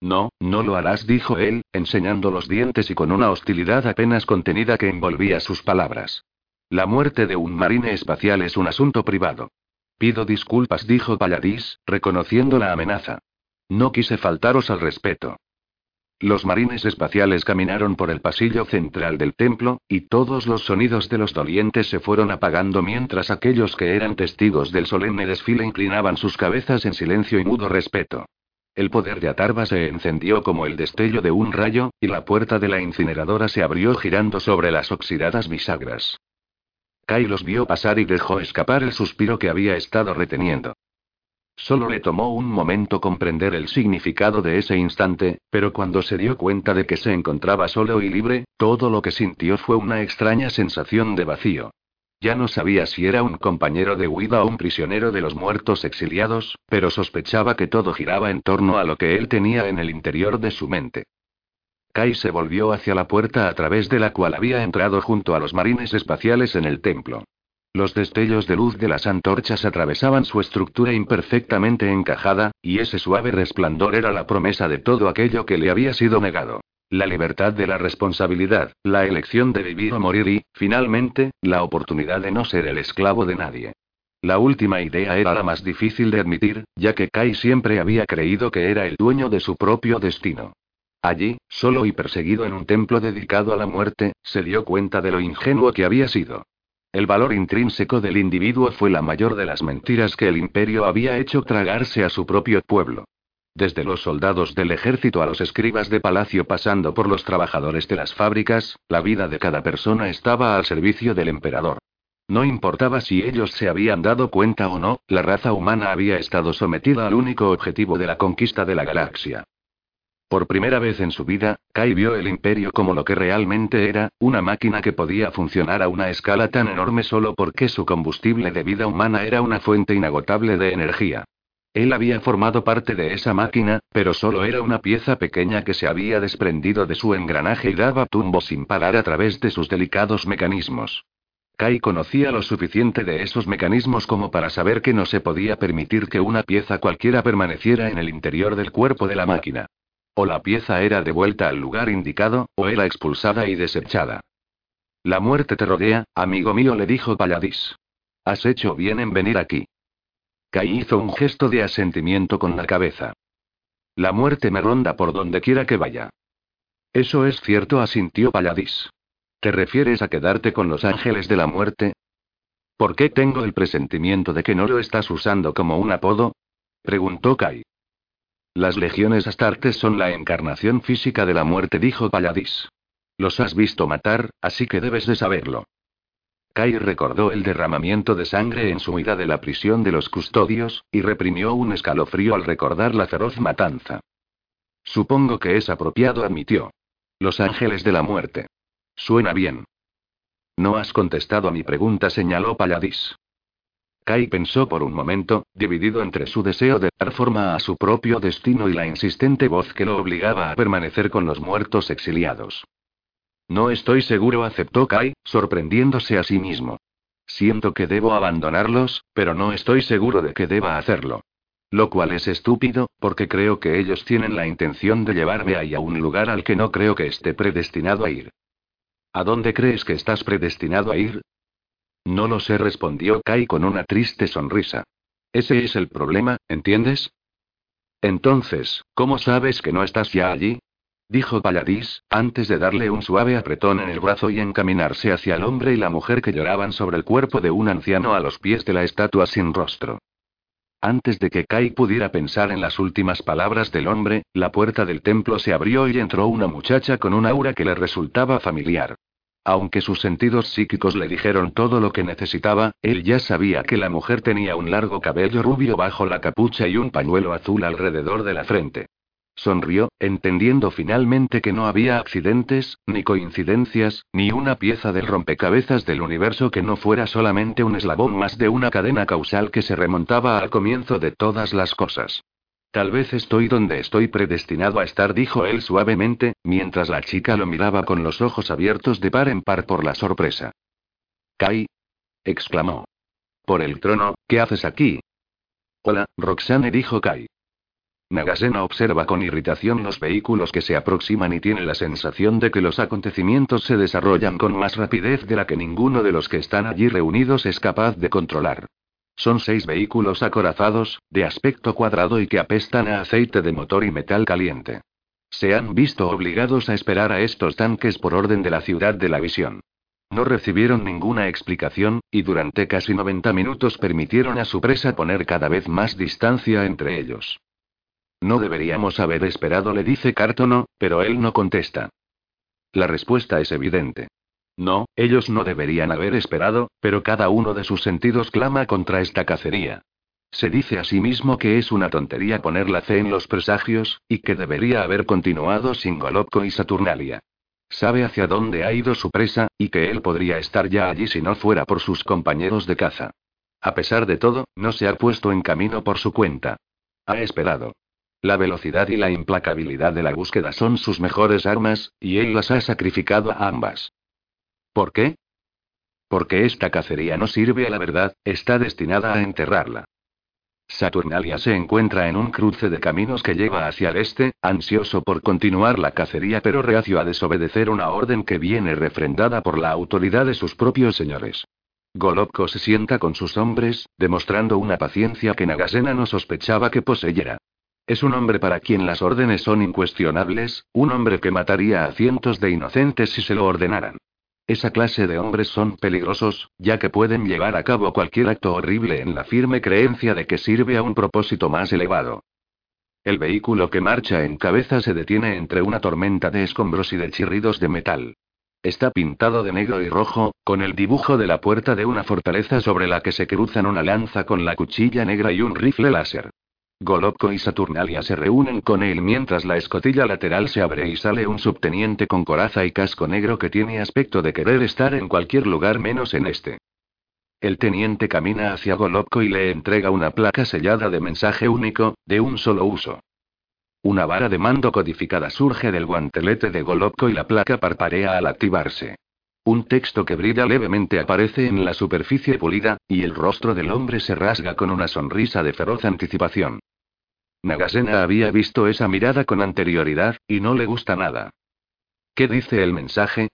No, no lo harás, dijo él, enseñando los dientes y con una hostilidad apenas contenida que envolvía sus palabras. La muerte de un marine espacial es un asunto privado. Pido disculpas, dijo Paladís, reconociendo la amenaza. No quise faltaros al respeto. Los marines espaciales caminaron por el pasillo central del templo, y todos los sonidos de los dolientes se fueron apagando mientras aquellos que eran testigos del solemne desfile inclinaban sus cabezas en silencio y mudo respeto. El poder de Atarva se encendió como el destello de un rayo, y la puerta de la incineradora se abrió girando sobre las oxidadas bisagras. Kai los vio pasar y dejó escapar el suspiro que había estado reteniendo. Solo le tomó un momento comprender el significado de ese instante, pero cuando se dio cuenta de que se encontraba solo y libre, todo lo que sintió fue una extraña sensación de vacío. Ya no sabía si era un compañero de huida o un prisionero de los muertos exiliados, pero sospechaba que todo giraba en torno a lo que él tenía en el interior de su mente. Kai se volvió hacia la puerta a través de la cual había entrado junto a los marines espaciales en el templo. Los destellos de luz de las antorchas atravesaban su estructura imperfectamente encajada, y ese suave resplandor era la promesa de todo aquello que le había sido negado. La libertad de la responsabilidad, la elección de vivir o morir y, finalmente, la oportunidad de no ser el esclavo de nadie. La última idea era la más difícil de admitir, ya que Kai siempre había creído que era el dueño de su propio destino. Allí, solo y perseguido en un templo dedicado a la muerte, se dio cuenta de lo ingenuo que había sido. El valor intrínseco del individuo fue la mayor de las mentiras que el imperio había hecho tragarse a su propio pueblo. Desde los soldados del ejército a los escribas de palacio pasando por los trabajadores de las fábricas, la vida de cada persona estaba al servicio del emperador. No importaba si ellos se habían dado cuenta o no, la raza humana había estado sometida al único objetivo de la conquista de la galaxia. Por primera vez en su vida, Kai vio el imperio como lo que realmente era, una máquina que podía funcionar a una escala tan enorme solo porque su combustible de vida humana era una fuente inagotable de energía. Él había formado parte de esa máquina, pero solo era una pieza pequeña que se había desprendido de su engranaje y daba tumbo sin parar a través de sus delicados mecanismos. Kai conocía lo suficiente de esos mecanismos como para saber que no se podía permitir que una pieza cualquiera permaneciera en el interior del cuerpo de la máquina. O la pieza era devuelta al lugar indicado, o era expulsada y desechada. La muerte te rodea, amigo mío, le dijo Paladís. Has hecho bien en venir aquí. Kai hizo un gesto de asentimiento con la cabeza. La muerte me ronda por donde quiera que vaya. Eso es cierto, asintió Paladís. ¿Te refieres a quedarte con los ángeles de la muerte? ¿Por qué tengo el presentimiento de que no lo estás usando como un apodo? preguntó Kai. Las legiones astartes son la encarnación física de la muerte, dijo Paladís. Los has visto matar, así que debes de saberlo. Kai recordó el derramamiento de sangre en su huida de la prisión de los custodios, y reprimió un escalofrío al recordar la feroz matanza. Supongo que es apropiado, admitió. Los ángeles de la muerte. Suena bien. No has contestado a mi pregunta, señaló Paladís. Kai pensó por un momento, dividido entre su deseo de dar forma a su propio destino y la insistente voz que lo obligaba a permanecer con los muertos exiliados. No estoy seguro, aceptó Kai, sorprendiéndose a sí mismo. Siento que debo abandonarlos, pero no estoy seguro de que deba hacerlo. Lo cual es estúpido, porque creo que ellos tienen la intención de llevarme ahí a un lugar al que no creo que esté predestinado a ir. ¿A dónde crees que estás predestinado a ir? No lo sé, respondió Kai con una triste sonrisa. Ese es el problema, ¿entiendes? Entonces, ¿cómo sabes que no estás ya allí? Dijo Paladís, antes de darle un suave apretón en el brazo y encaminarse hacia el hombre y la mujer que lloraban sobre el cuerpo de un anciano a los pies de la estatua sin rostro. Antes de que Kai pudiera pensar en las últimas palabras del hombre, la puerta del templo se abrió y entró una muchacha con un aura que le resultaba familiar. Aunque sus sentidos psíquicos le dijeron todo lo que necesitaba, él ya sabía que la mujer tenía un largo cabello rubio bajo la capucha y un pañuelo azul alrededor de la frente. Sonrió, entendiendo finalmente que no había accidentes, ni coincidencias, ni una pieza del rompecabezas del universo que no fuera solamente un eslabón más de una cadena causal que se remontaba al comienzo de todas las cosas. Tal vez estoy donde estoy predestinado a estar, dijo él suavemente, mientras la chica lo miraba con los ojos abiertos de par en par por la sorpresa. Kai. exclamó. Por el trono, ¿qué haces aquí? Hola, Roxane, dijo Kai. Nagasena observa con irritación los vehículos que se aproximan y tiene la sensación de que los acontecimientos se desarrollan con más rapidez de la que ninguno de los que están allí reunidos es capaz de controlar. Son seis vehículos acorazados, de aspecto cuadrado y que apestan a aceite de motor y metal caliente. Se han visto obligados a esperar a estos tanques por orden de la ciudad de la visión. No recibieron ninguna explicación, y durante casi 90 minutos permitieron a su presa poner cada vez más distancia entre ellos. No deberíamos haber esperado, le dice Cártono, pero él no contesta. La respuesta es evidente. No, ellos no deberían haber esperado, pero cada uno de sus sentidos clama contra esta cacería. Se dice a sí mismo que es una tontería poner la fe en los presagios, y que debería haber continuado sin Golopko y Saturnalia. Sabe hacia dónde ha ido su presa, y que él podría estar ya allí si no fuera por sus compañeros de caza. A pesar de todo, no se ha puesto en camino por su cuenta. Ha esperado. La velocidad y la implacabilidad de la búsqueda son sus mejores armas, y él las ha sacrificado a ambas. ¿Por qué? Porque esta cacería no sirve a la verdad, está destinada a enterrarla. Saturnalia se encuentra en un cruce de caminos que lleva hacia el este, ansioso por continuar la cacería pero reacio a desobedecer una orden que viene refrendada por la autoridad de sus propios señores. Golobko se sienta con sus hombres, demostrando una paciencia que Nagasena no sospechaba que poseyera. Es un hombre para quien las órdenes son incuestionables, un hombre que mataría a cientos de inocentes si se lo ordenaran. Esa clase de hombres son peligrosos, ya que pueden llevar a cabo cualquier acto horrible en la firme creencia de que sirve a un propósito más elevado. El vehículo que marcha en cabeza se detiene entre una tormenta de escombros y de chirridos de metal. Está pintado de negro y rojo, con el dibujo de la puerta de una fortaleza sobre la que se cruzan una lanza con la cuchilla negra y un rifle láser. Golopko y Saturnalia se reúnen con él mientras la escotilla lateral se abre y sale un subteniente con coraza y casco negro que tiene aspecto de querer estar en cualquier lugar menos en este. El teniente camina hacia Golopko y le entrega una placa sellada de mensaje único, de un solo uso. Una vara de mando codificada surge del guantelete de Golopko y la placa parparea al activarse. Un texto que brilla levemente aparece en la superficie pulida, y el rostro del hombre se rasga con una sonrisa de feroz anticipación. Nagasena había visto esa mirada con anterioridad, y no le gusta nada. ¿Qué dice el mensaje?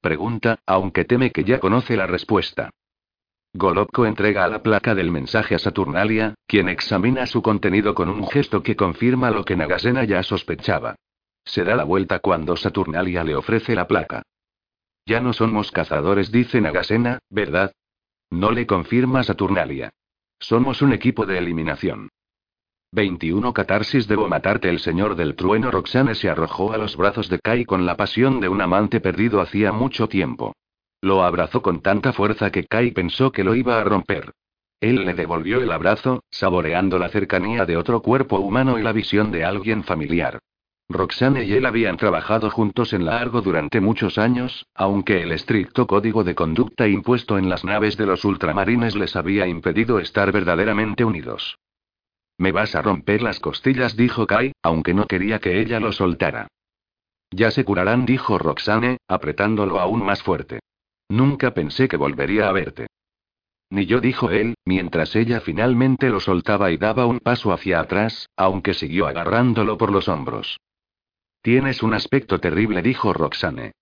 Pregunta, aunque teme que ya conoce la respuesta. Golopko entrega la placa del mensaje a Saturnalia, quien examina su contenido con un gesto que confirma lo que Nagasena ya sospechaba. Se da la vuelta cuando Saturnalia le ofrece la placa. Ya no somos cazadores, dice Nagasena, ¿verdad? No le confirma Saturnalia. Somos un equipo de eliminación. 21 Catarsis Debo matarte El señor del trueno Roxane se arrojó a los brazos de Kai con la pasión de un amante perdido hacía mucho tiempo. Lo abrazó con tanta fuerza que Kai pensó que lo iba a romper. Él le devolvió el abrazo, saboreando la cercanía de otro cuerpo humano y la visión de alguien familiar. Roxane y él habían trabajado juntos en la Argo durante muchos años, aunque el estricto código de conducta impuesto en las naves de los ultramarines les había impedido estar verdaderamente unidos. Me vas a romper las costillas, dijo Kai, aunque no quería que ella lo soltara. Ya se curarán, dijo Roxane, apretándolo aún más fuerte. Nunca pensé que volvería a verte. Ni yo, dijo él, mientras ella finalmente lo soltaba y daba un paso hacia atrás, aunque siguió agarrándolo por los hombros. Tienes un aspecto terrible, dijo Roxane.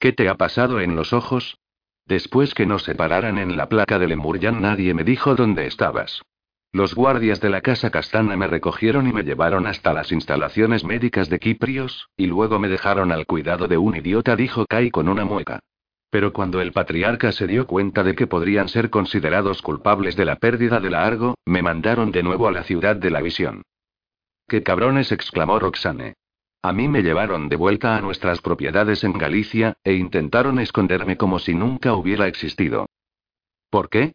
¿Qué te ha pasado en los ojos? Después que nos separaran en la placa de Lemurian nadie me dijo dónde estabas. Los guardias de la casa castana me recogieron y me llevaron hasta las instalaciones médicas de Kiprios, y luego me dejaron al cuidado de un idiota, dijo Kai con una mueca. Pero cuando el patriarca se dio cuenta de que podrían ser considerados culpables de la pérdida de la Argo, me mandaron de nuevo a la ciudad de la visión. ¡Qué cabrones! exclamó Roxane. A mí me llevaron de vuelta a nuestras propiedades en Galicia, e intentaron esconderme como si nunca hubiera existido. ¿Por qué?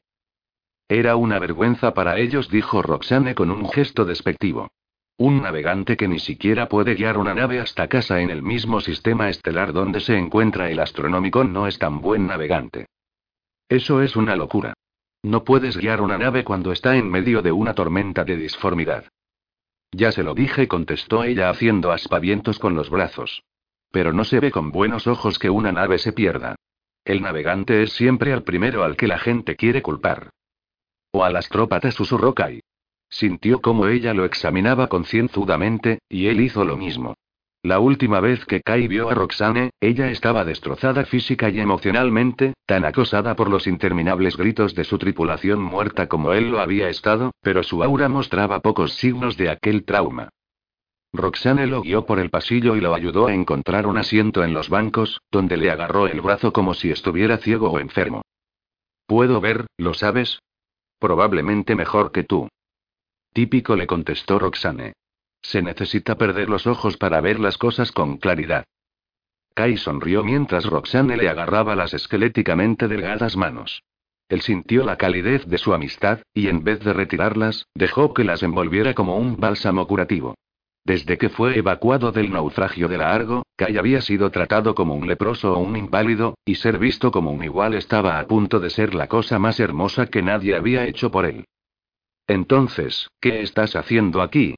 Era una vergüenza para ellos, dijo Roxane con un gesto despectivo. Un navegante que ni siquiera puede guiar una nave hasta casa en el mismo sistema estelar donde se encuentra el astronómico no es tan buen navegante. Eso es una locura. No puedes guiar una nave cuando está en medio de una tormenta de disformidad. Ya se lo dije, contestó ella haciendo aspavientos con los brazos. Pero no se ve con buenos ojos que una nave se pierda. El navegante es siempre el primero al que la gente quiere culpar. O al astrópata susurró Kai. Sintió como ella lo examinaba concienzudamente, y él hizo lo mismo. La última vez que Kai vio a Roxane, ella estaba destrozada física y emocionalmente, tan acosada por los interminables gritos de su tripulación muerta como él lo había estado, pero su aura mostraba pocos signos de aquel trauma. Roxane lo guió por el pasillo y lo ayudó a encontrar un asiento en los bancos, donde le agarró el brazo como si estuviera ciego o enfermo. Puedo ver, ¿lo sabes? Probablemente mejor que tú. Típico le contestó Roxane. Se necesita perder los ojos para ver las cosas con claridad. Kai sonrió mientras Roxane le agarraba las esqueléticamente delgadas manos. Él sintió la calidez de su amistad, y en vez de retirarlas, dejó que las envolviera como un bálsamo curativo. Desde que fue evacuado del naufragio de la Argo, Kai había sido tratado como un leproso o un inválido, y ser visto como un igual estaba a punto de ser la cosa más hermosa que nadie había hecho por él. Entonces, ¿qué estás haciendo aquí?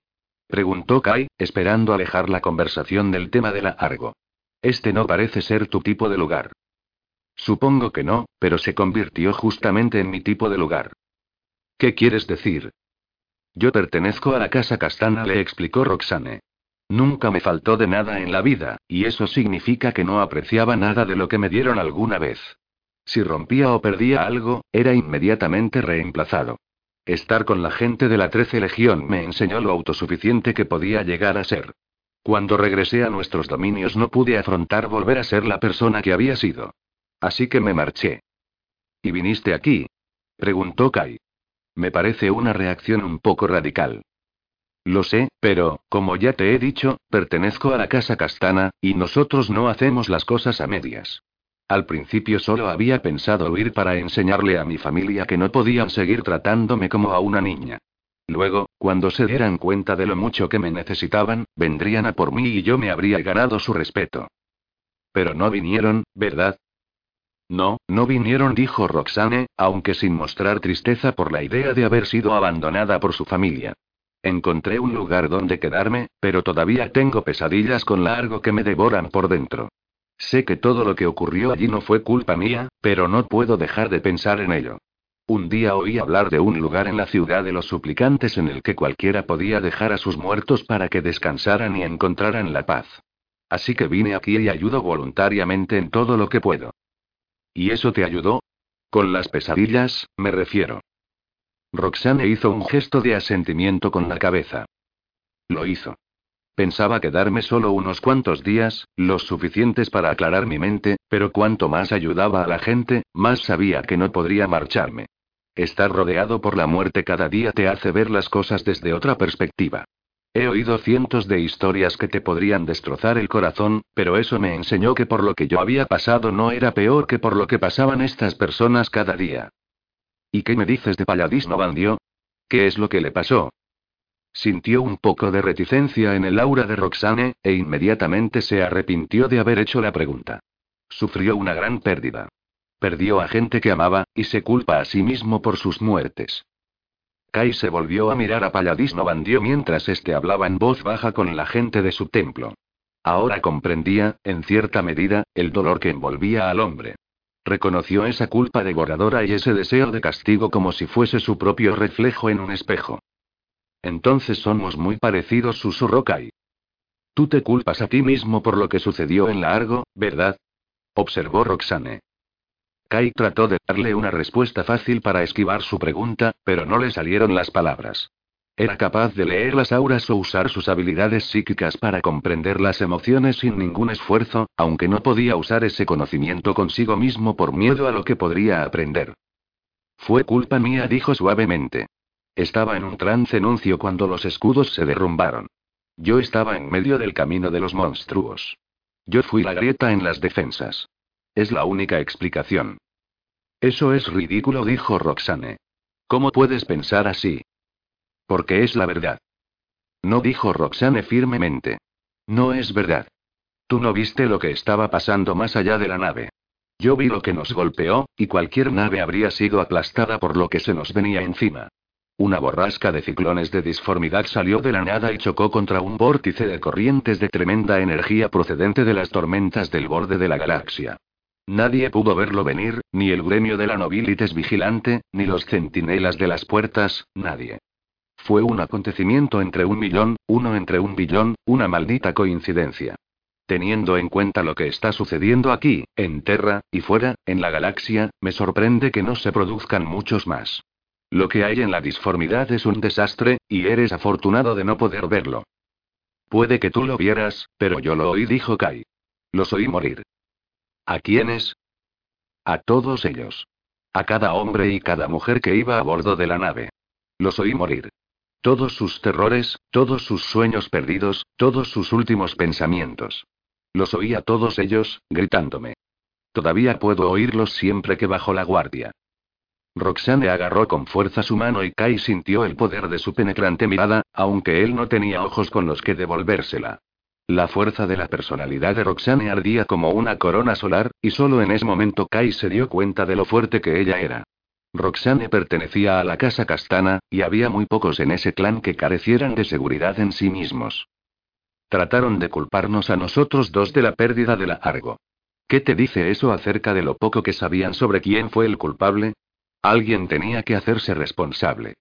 preguntó Kai, esperando alejar la conversación del tema de la Argo. Este no parece ser tu tipo de lugar. Supongo que no, pero se convirtió justamente en mi tipo de lugar. ¿Qué quieres decir? Yo pertenezco a la casa castana, le explicó Roxane. Nunca me faltó de nada en la vida, y eso significa que no apreciaba nada de lo que me dieron alguna vez. Si rompía o perdía algo, era inmediatamente reemplazado. Estar con la gente de la Trece Legión me enseñó lo autosuficiente que podía llegar a ser. Cuando regresé a nuestros dominios no pude afrontar volver a ser la persona que había sido. Así que me marché. ¿Y viniste aquí? preguntó Kai. Me parece una reacción un poco radical. Lo sé, pero, como ya te he dicho, pertenezco a la casa castana, y nosotros no hacemos las cosas a medias. Al principio solo había pensado huir para enseñarle a mi familia que no podían seguir tratándome como a una niña. Luego, cuando se dieran cuenta de lo mucho que me necesitaban, vendrían a por mí y yo me habría ganado su respeto. Pero no vinieron, ¿verdad? No, no vinieron, dijo Roxane, aunque sin mostrar tristeza por la idea de haber sido abandonada por su familia. Encontré un lugar donde quedarme, pero todavía tengo pesadillas con largo que me devoran por dentro. Sé que todo lo que ocurrió allí no fue culpa mía, pero no puedo dejar de pensar en ello. Un día oí hablar de un lugar en la ciudad de los suplicantes en el que cualquiera podía dejar a sus muertos para que descansaran y encontraran la paz. Así que vine aquí y ayudo voluntariamente en todo lo que puedo. ¿Y eso te ayudó? Con las pesadillas, me refiero. Roxane hizo un gesto de asentimiento con la cabeza. Lo hizo. Pensaba quedarme solo unos cuantos días, los suficientes para aclarar mi mente, pero cuanto más ayudaba a la gente, más sabía que no podría marcharme. Estar rodeado por la muerte cada día te hace ver las cosas desde otra perspectiva. He oído cientos de historias que te podrían destrozar el corazón, pero eso me enseñó que por lo que yo había pasado no era peor que por lo que pasaban estas personas cada día. ¿Y qué me dices de Palladis no bandió? ¿Qué es lo que le pasó? Sintió un poco de reticencia en el aura de Roxane, e inmediatamente se arrepintió de haber hecho la pregunta. Sufrió una gran pérdida. Perdió a gente que amaba, y se culpa a sí mismo por sus muertes. Kai se volvió a mirar a Palladis Bandió mientras este hablaba en voz baja con la gente de su templo. Ahora comprendía, en cierta medida, el dolor que envolvía al hombre. Reconoció esa culpa devoradora y ese deseo de castigo como si fuese su propio reflejo en un espejo. Entonces somos muy parecidos, susurró Kai. Tú te culpas a ti mismo por lo que sucedió en la Argo, ¿verdad? Observó Roxane. Kai trató de darle una respuesta fácil para esquivar su pregunta, pero no le salieron las palabras. Era capaz de leer las auras o usar sus habilidades psíquicas para comprender las emociones sin ningún esfuerzo, aunque no podía usar ese conocimiento consigo mismo por miedo a lo que podría aprender. Fue culpa mía, dijo suavemente. Estaba en un trance nuncio cuando los escudos se derrumbaron. Yo estaba en medio del camino de los monstruos. Yo fui la grieta en las defensas. Es la única explicación. Eso es ridículo, dijo Roxane. ¿Cómo puedes pensar así? Porque es la verdad. No dijo Roxane firmemente. No es verdad. Tú no viste lo que estaba pasando más allá de la nave. Yo vi lo que nos golpeó, y cualquier nave habría sido aplastada por lo que se nos venía encima. Una borrasca de ciclones de disformidad salió de la nada y chocó contra un vórtice de corrientes de tremenda energía procedente de las tormentas del borde de la galaxia. Nadie pudo verlo venir, ni el gremio de la nobilites vigilante, ni los centinelas de las puertas, nadie. Fue un acontecimiento entre un millón, uno entre un billón, una maldita coincidencia. Teniendo en cuenta lo que está sucediendo aquí, en Terra, y fuera, en la galaxia, me sorprende que no se produzcan muchos más. Lo que hay en la disformidad es un desastre, y eres afortunado de no poder verlo. Puede que tú lo vieras, pero yo lo oí, dijo Kai. Los oí morir. ¿A quiénes? A todos ellos. A cada hombre y cada mujer que iba a bordo de la nave. Los oí morir. Todos sus terrores, todos sus sueños perdidos, todos sus últimos pensamientos. Los oí a todos ellos, gritándome. Todavía puedo oírlos siempre que bajo la guardia. Roxane agarró con fuerza su mano y Kai sintió el poder de su penetrante mirada, aunque él no tenía ojos con los que devolvérsela. La fuerza de la personalidad de Roxane ardía como una corona solar, y solo en ese momento Kai se dio cuenta de lo fuerte que ella era. Roxane pertenecía a la casa castana, y había muy pocos en ese clan que carecieran de seguridad en sí mismos. Trataron de culparnos a nosotros dos de la pérdida de la Argo. ¿Qué te dice eso acerca de lo poco que sabían sobre quién fue el culpable? Alguien tenía que hacerse responsable.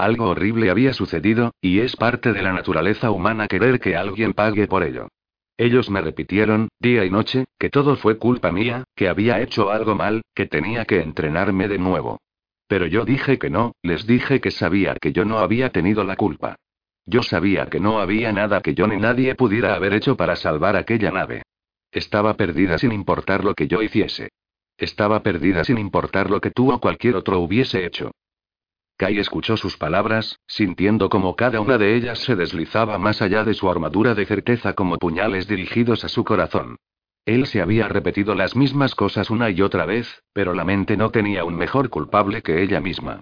Algo horrible había sucedido, y es parte de la naturaleza humana querer que alguien pague por ello. Ellos me repitieron, día y noche, que todo fue culpa mía, que había hecho algo mal, que tenía que entrenarme de nuevo. Pero yo dije que no, les dije que sabía que yo no había tenido la culpa. Yo sabía que no había nada que yo ni nadie pudiera haber hecho para salvar aquella nave. Estaba perdida sin importar lo que yo hiciese. Estaba perdida sin importar lo que tú o cualquier otro hubiese hecho. Kai escuchó sus palabras, sintiendo como cada una de ellas se deslizaba más allá de su armadura de certeza como puñales dirigidos a su corazón. Él se había repetido las mismas cosas una y otra vez, pero la mente no tenía un mejor culpable que ella misma.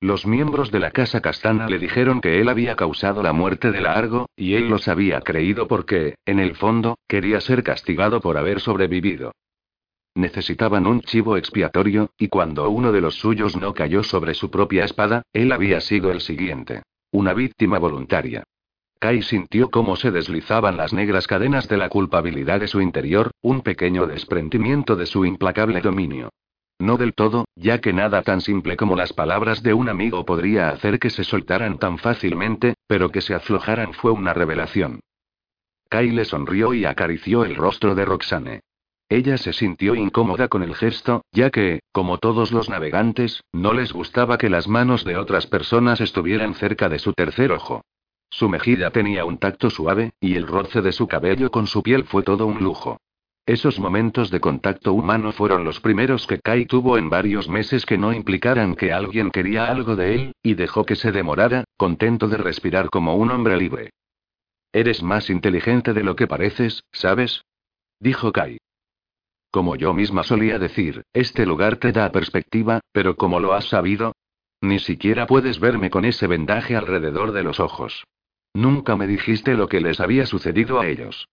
Los miembros de la casa castana le dijeron que él había causado la muerte de Largo, y él los había creído porque, en el fondo, quería ser castigado por haber sobrevivido. Necesitaban un chivo expiatorio, y cuando uno de los suyos no cayó sobre su propia espada, él había sido el siguiente. Una víctima voluntaria. Kai sintió cómo se deslizaban las negras cadenas de la culpabilidad de su interior, un pequeño desprendimiento de su implacable dominio. No del todo, ya que nada tan simple como las palabras de un amigo podría hacer que se soltaran tan fácilmente, pero que se aflojaran fue una revelación. Kai le sonrió y acarició el rostro de Roxane. Ella se sintió incómoda con el gesto, ya que, como todos los navegantes, no les gustaba que las manos de otras personas estuvieran cerca de su tercer ojo. Su mejilla tenía un tacto suave, y el roce de su cabello con su piel fue todo un lujo. Esos momentos de contacto humano fueron los primeros que Kai tuvo en varios meses que no implicaran que alguien quería algo de él, y dejó que se demorara, contento de respirar como un hombre libre. Eres más inteligente de lo que pareces, ¿sabes? Dijo Kai. Como yo misma solía decir, este lugar te da perspectiva, pero como lo has sabido, ni siquiera puedes verme con ese vendaje alrededor de los ojos. Nunca me dijiste lo que les había sucedido a ellos.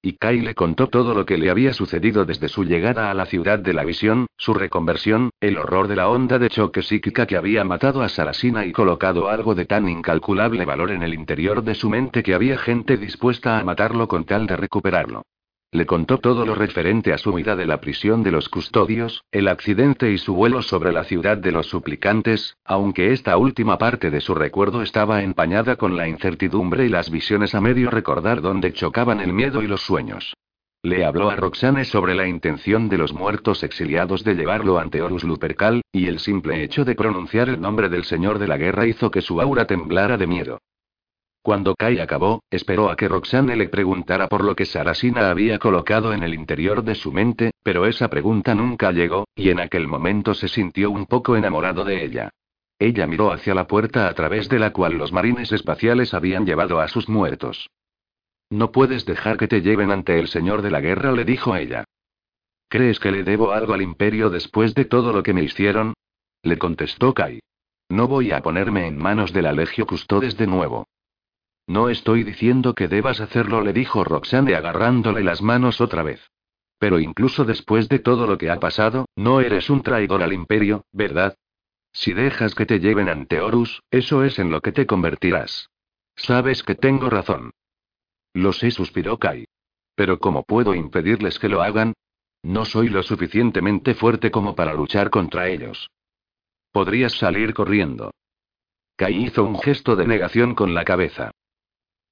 y Kai le contó todo lo que le había sucedido desde su llegada a la ciudad de la visión, su reconversión, el horror de la onda de choque psíquica que había matado a Sarasina y colocado algo de tan incalculable valor en el interior de su mente que había gente dispuesta a matarlo con tal de recuperarlo. Le contó todo lo referente a su huida de la prisión de los custodios, el accidente y su vuelo sobre la ciudad de los suplicantes, aunque esta última parte de su recuerdo estaba empañada con la incertidumbre y las visiones a medio recordar donde chocaban el miedo y los sueños. Le habló a Roxane sobre la intención de los muertos exiliados de llevarlo ante Horus Lupercal, y el simple hecho de pronunciar el nombre del señor de la guerra hizo que su aura temblara de miedo. Cuando Kai acabó, esperó a que Roxane le preguntara por lo que Sarasina había colocado en el interior de su mente, pero esa pregunta nunca llegó, y en aquel momento se sintió un poco enamorado de ella. Ella miró hacia la puerta a través de la cual los marines espaciales habían llevado a sus muertos. No puedes dejar que te lleven ante el señor de la guerra, le dijo ella. ¿Crees que le debo algo al imperio después de todo lo que me hicieron? Le contestó Kai. No voy a ponerme en manos de la Legio Custodes de nuevo. No estoy diciendo que debas hacerlo, le dijo Roxane agarrándole las manos otra vez. Pero incluso después de todo lo que ha pasado, no eres un traidor al imperio, ¿verdad? Si dejas que te lleven ante Horus, eso es en lo que te convertirás. Sabes que tengo razón. Lo sé, suspiró Kai. Pero ¿cómo puedo impedirles que lo hagan? No soy lo suficientemente fuerte como para luchar contra ellos. Podrías salir corriendo. Kai hizo un gesto de negación con la cabeza.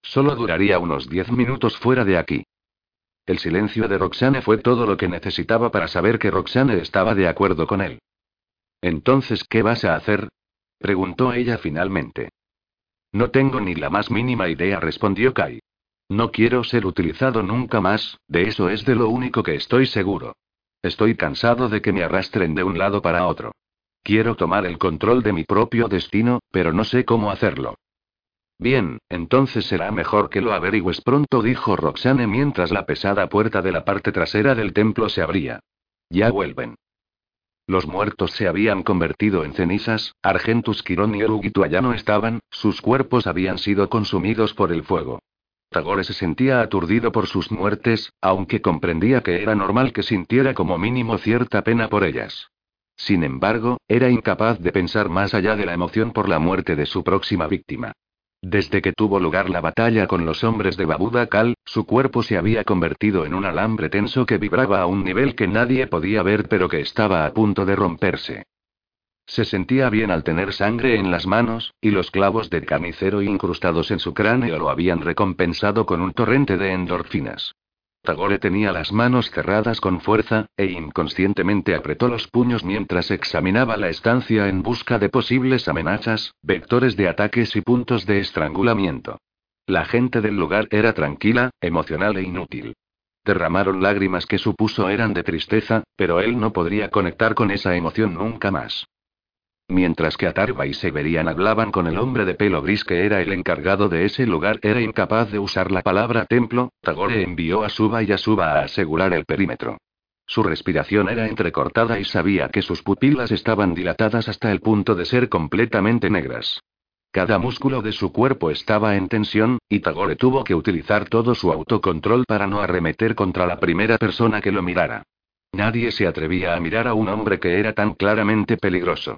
Solo duraría unos diez minutos fuera de aquí. El silencio de Roxane fue todo lo que necesitaba para saber que Roxane estaba de acuerdo con él. Entonces, ¿qué vas a hacer? preguntó ella finalmente. No tengo ni la más mínima idea, respondió Kai. No quiero ser utilizado nunca más, de eso es de lo único que estoy seguro. Estoy cansado de que me arrastren de un lado para otro. Quiero tomar el control de mi propio destino, pero no sé cómo hacerlo. Bien, entonces será mejor que lo averigües pronto, dijo Roxane mientras la pesada puerta de la parte trasera del templo se abría. Ya vuelven. Los muertos se habían convertido en cenizas, Argentus Quirón y Erugito ya no estaban, sus cuerpos habían sido consumidos por el fuego. Tagore se sentía aturdido por sus muertes, aunque comprendía que era normal que sintiera como mínimo cierta pena por ellas. Sin embargo, era incapaz de pensar más allá de la emoción por la muerte de su próxima víctima. Desde que tuvo lugar la batalla con los hombres de Babuda Kal, su cuerpo se había convertido en un alambre tenso que vibraba a un nivel que nadie podía ver pero que estaba a punto de romperse. Se sentía bien al tener sangre en las manos, y los clavos de carnicero incrustados en su cráneo lo habían recompensado con un torrente de endorfinas. Tagore tenía las manos cerradas con fuerza, e inconscientemente apretó los puños mientras examinaba la estancia en busca de posibles amenazas, vectores de ataques y puntos de estrangulamiento. La gente del lugar era tranquila, emocional e inútil. Derramaron lágrimas que supuso eran de tristeza, pero él no podría conectar con esa emoción nunca más. Mientras que Atarba y Severian hablaban con el hombre de pelo gris que era el encargado de ese lugar, era incapaz de usar la palabra templo, Tagore envió a Suba y a Suba a asegurar el perímetro. Su respiración era entrecortada y sabía que sus pupilas estaban dilatadas hasta el punto de ser completamente negras. Cada músculo de su cuerpo estaba en tensión, y Tagore tuvo que utilizar todo su autocontrol para no arremeter contra la primera persona que lo mirara. Nadie se atrevía a mirar a un hombre que era tan claramente peligroso.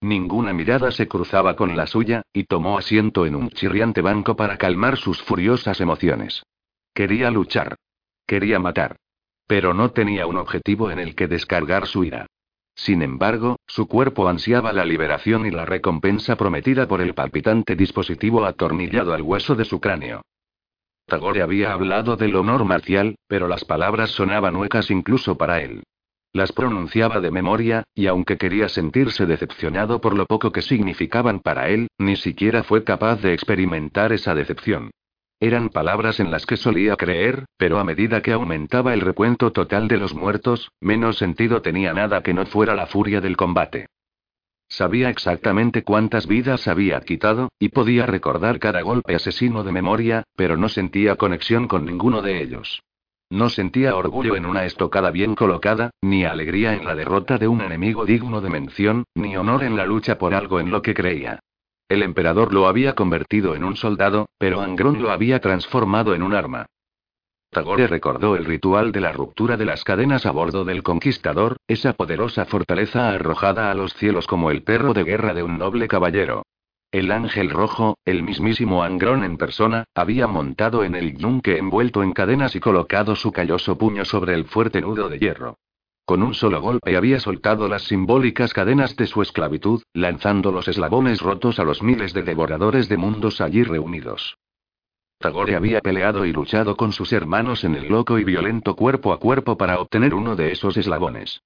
Ninguna mirada se cruzaba con la suya, y tomó asiento en un chirriante banco para calmar sus furiosas emociones. Quería luchar. Quería matar. Pero no tenía un objetivo en el que descargar su ira. Sin embargo, su cuerpo ansiaba la liberación y la recompensa prometida por el palpitante dispositivo atornillado al hueso de su cráneo. Tagore había hablado del honor marcial, pero las palabras sonaban huecas incluso para él. Las pronunciaba de memoria, y aunque quería sentirse decepcionado por lo poco que significaban para él, ni siquiera fue capaz de experimentar esa decepción. Eran palabras en las que solía creer, pero a medida que aumentaba el recuento total de los muertos, menos sentido tenía nada que no fuera la furia del combate. Sabía exactamente cuántas vidas había quitado, y podía recordar cada golpe asesino de memoria, pero no sentía conexión con ninguno de ellos. No sentía orgullo en una estocada bien colocada, ni alegría en la derrota de un enemigo digno de mención, ni honor en la lucha por algo en lo que creía. El emperador lo había convertido en un soldado, pero Angron lo había transformado en un arma. Tagore recordó el ritual de la ruptura de las cadenas a bordo del Conquistador, esa poderosa fortaleza arrojada a los cielos como el perro de guerra de un noble caballero. El ángel rojo, el mismísimo Angrón en persona, había montado en el yunque envuelto en cadenas y colocado su calloso puño sobre el fuerte nudo de hierro. Con un solo golpe había soltado las simbólicas cadenas de su esclavitud, lanzando los eslabones rotos a los miles de devoradores de mundos allí reunidos. Tagore había peleado y luchado con sus hermanos en el loco y violento cuerpo a cuerpo para obtener uno de esos eslabones.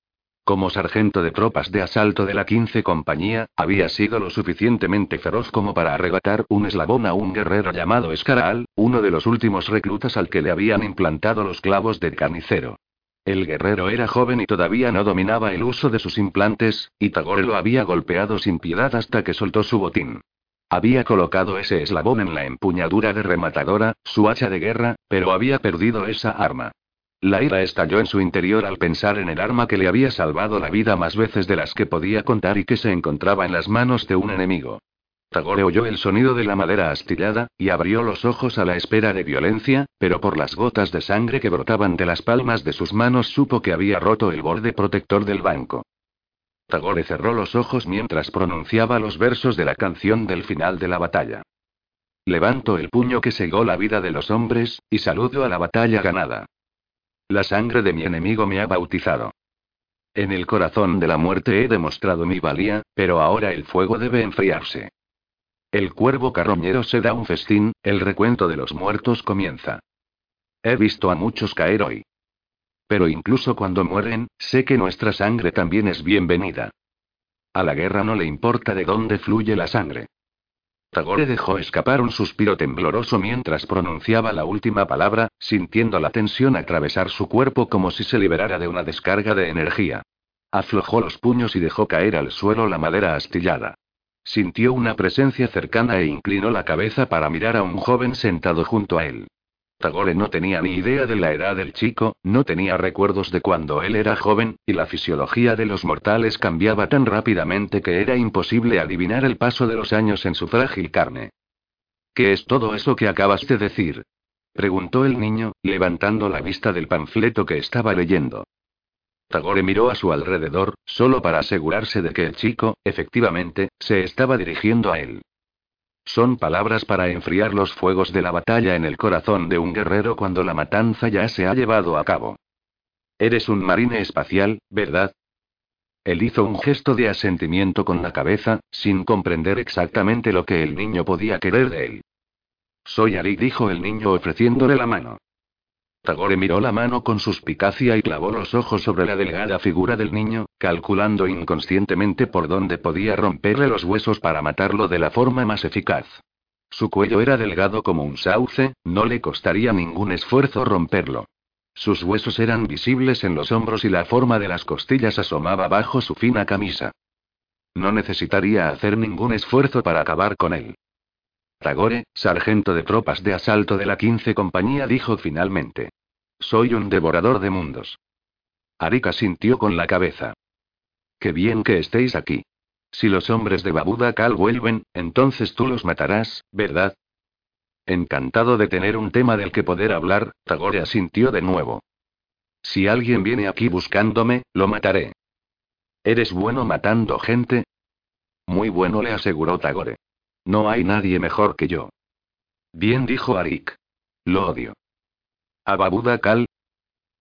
Como sargento de tropas de asalto de la 15 compañía, había sido lo suficientemente feroz como para arrebatar un eslabón a un guerrero llamado Escaral, uno de los últimos reclutas al que le habían implantado los clavos de carnicero. El guerrero era joven y todavía no dominaba el uso de sus implantes, y Tagore lo había golpeado sin piedad hasta que soltó su botín. Había colocado ese eslabón en la empuñadura de rematadora, su hacha de guerra, pero había perdido esa arma. La ira estalló en su interior al pensar en el arma que le había salvado la vida más veces de las que podía contar y que se encontraba en las manos de un enemigo. Tagore oyó el sonido de la madera astillada, y abrió los ojos a la espera de violencia, pero por las gotas de sangre que brotaban de las palmas de sus manos supo que había roto el borde protector del banco. Tagore cerró los ojos mientras pronunciaba los versos de la canción del final de la batalla. Levanto el puño que segó la vida de los hombres, y saludo a la batalla ganada. La sangre de mi enemigo me ha bautizado. En el corazón de la muerte he demostrado mi valía, pero ahora el fuego debe enfriarse. El cuervo carroñero se da un festín, el recuento de los muertos comienza. He visto a muchos caer hoy. Pero incluso cuando mueren, sé que nuestra sangre también es bienvenida. A la guerra no le importa de dónde fluye la sangre. Tagore dejó escapar un suspiro tembloroso mientras pronunciaba la última palabra, sintiendo la tensión atravesar su cuerpo como si se liberara de una descarga de energía. Aflojó los puños y dejó caer al suelo la madera astillada. Sintió una presencia cercana e inclinó la cabeza para mirar a un joven sentado junto a él. Tagore no tenía ni idea de la edad del chico, no tenía recuerdos de cuando él era joven, y la fisiología de los mortales cambiaba tan rápidamente que era imposible adivinar el paso de los años en su frágil carne. ¿Qué es todo eso que acabas de decir? preguntó el niño, levantando la vista del panfleto que estaba leyendo. Tagore miró a su alrededor, solo para asegurarse de que el chico, efectivamente, se estaba dirigiendo a él. Son palabras para enfriar los fuegos de la batalla en el corazón de un guerrero cuando la matanza ya se ha llevado a cabo. Eres un marine espacial, ¿verdad? Él hizo un gesto de asentimiento con la cabeza, sin comprender exactamente lo que el niño podía querer de él. Soy Ali, dijo el niño ofreciéndole la mano. Tagore miró la mano con suspicacia y clavó los ojos sobre la delgada figura del niño, calculando inconscientemente por dónde podía romperle los huesos para matarlo de la forma más eficaz. Su cuello era delgado como un sauce, no le costaría ningún esfuerzo romperlo. Sus huesos eran visibles en los hombros y la forma de las costillas asomaba bajo su fina camisa. No necesitaría hacer ningún esfuerzo para acabar con él. Tagore, sargento de tropas de asalto de la 15 compañía, dijo finalmente. Soy un devorador de mundos. Arika sintió con la cabeza. Qué bien que estéis aquí. Si los hombres de Babuda Kal vuelven, entonces tú los matarás, ¿verdad? Encantado de tener un tema del que poder hablar, Tagore asintió de nuevo. Si alguien viene aquí buscándome, lo mataré. ¿Eres bueno matando gente? Muy bueno, le aseguró Tagore. No hay nadie mejor que yo. Bien dijo Arik. Lo odio. ¿A Babuda Kal?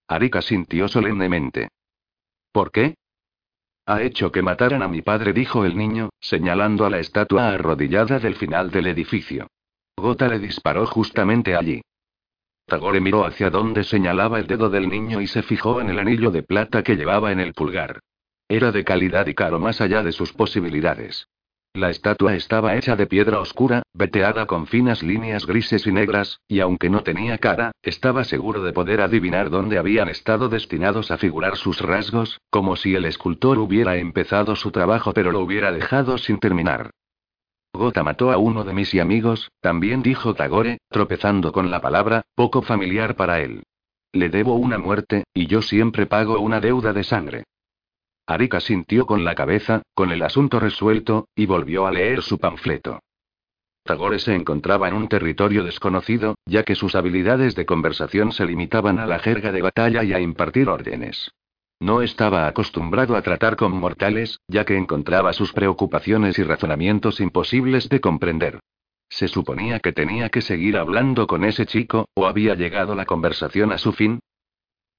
Arik asintió solemnemente. ¿Por qué? Ha hecho que mataran a mi padre, dijo el niño, señalando a la estatua arrodillada del final del edificio. Gota le disparó justamente allí. Tagore miró hacia donde señalaba el dedo del niño y se fijó en el anillo de plata que llevaba en el pulgar. Era de calidad y caro más allá de sus posibilidades. La estatua estaba hecha de piedra oscura, veteada con finas líneas grises y negras, y aunque no tenía cara, estaba seguro de poder adivinar dónde habían estado destinados a figurar sus rasgos, como si el escultor hubiera empezado su trabajo pero lo hubiera dejado sin terminar. Gota mató a uno de mis amigos, también dijo Tagore, tropezando con la palabra, poco familiar para él. Le debo una muerte, y yo siempre pago una deuda de sangre. Arika sintió con la cabeza, con el asunto resuelto, y volvió a leer su panfleto. Tagore se encontraba en un territorio desconocido, ya que sus habilidades de conversación se limitaban a la jerga de batalla y a impartir órdenes. No estaba acostumbrado a tratar con mortales, ya que encontraba sus preocupaciones y razonamientos imposibles de comprender. Se suponía que tenía que seguir hablando con ese chico, o había llegado la conversación a su fin.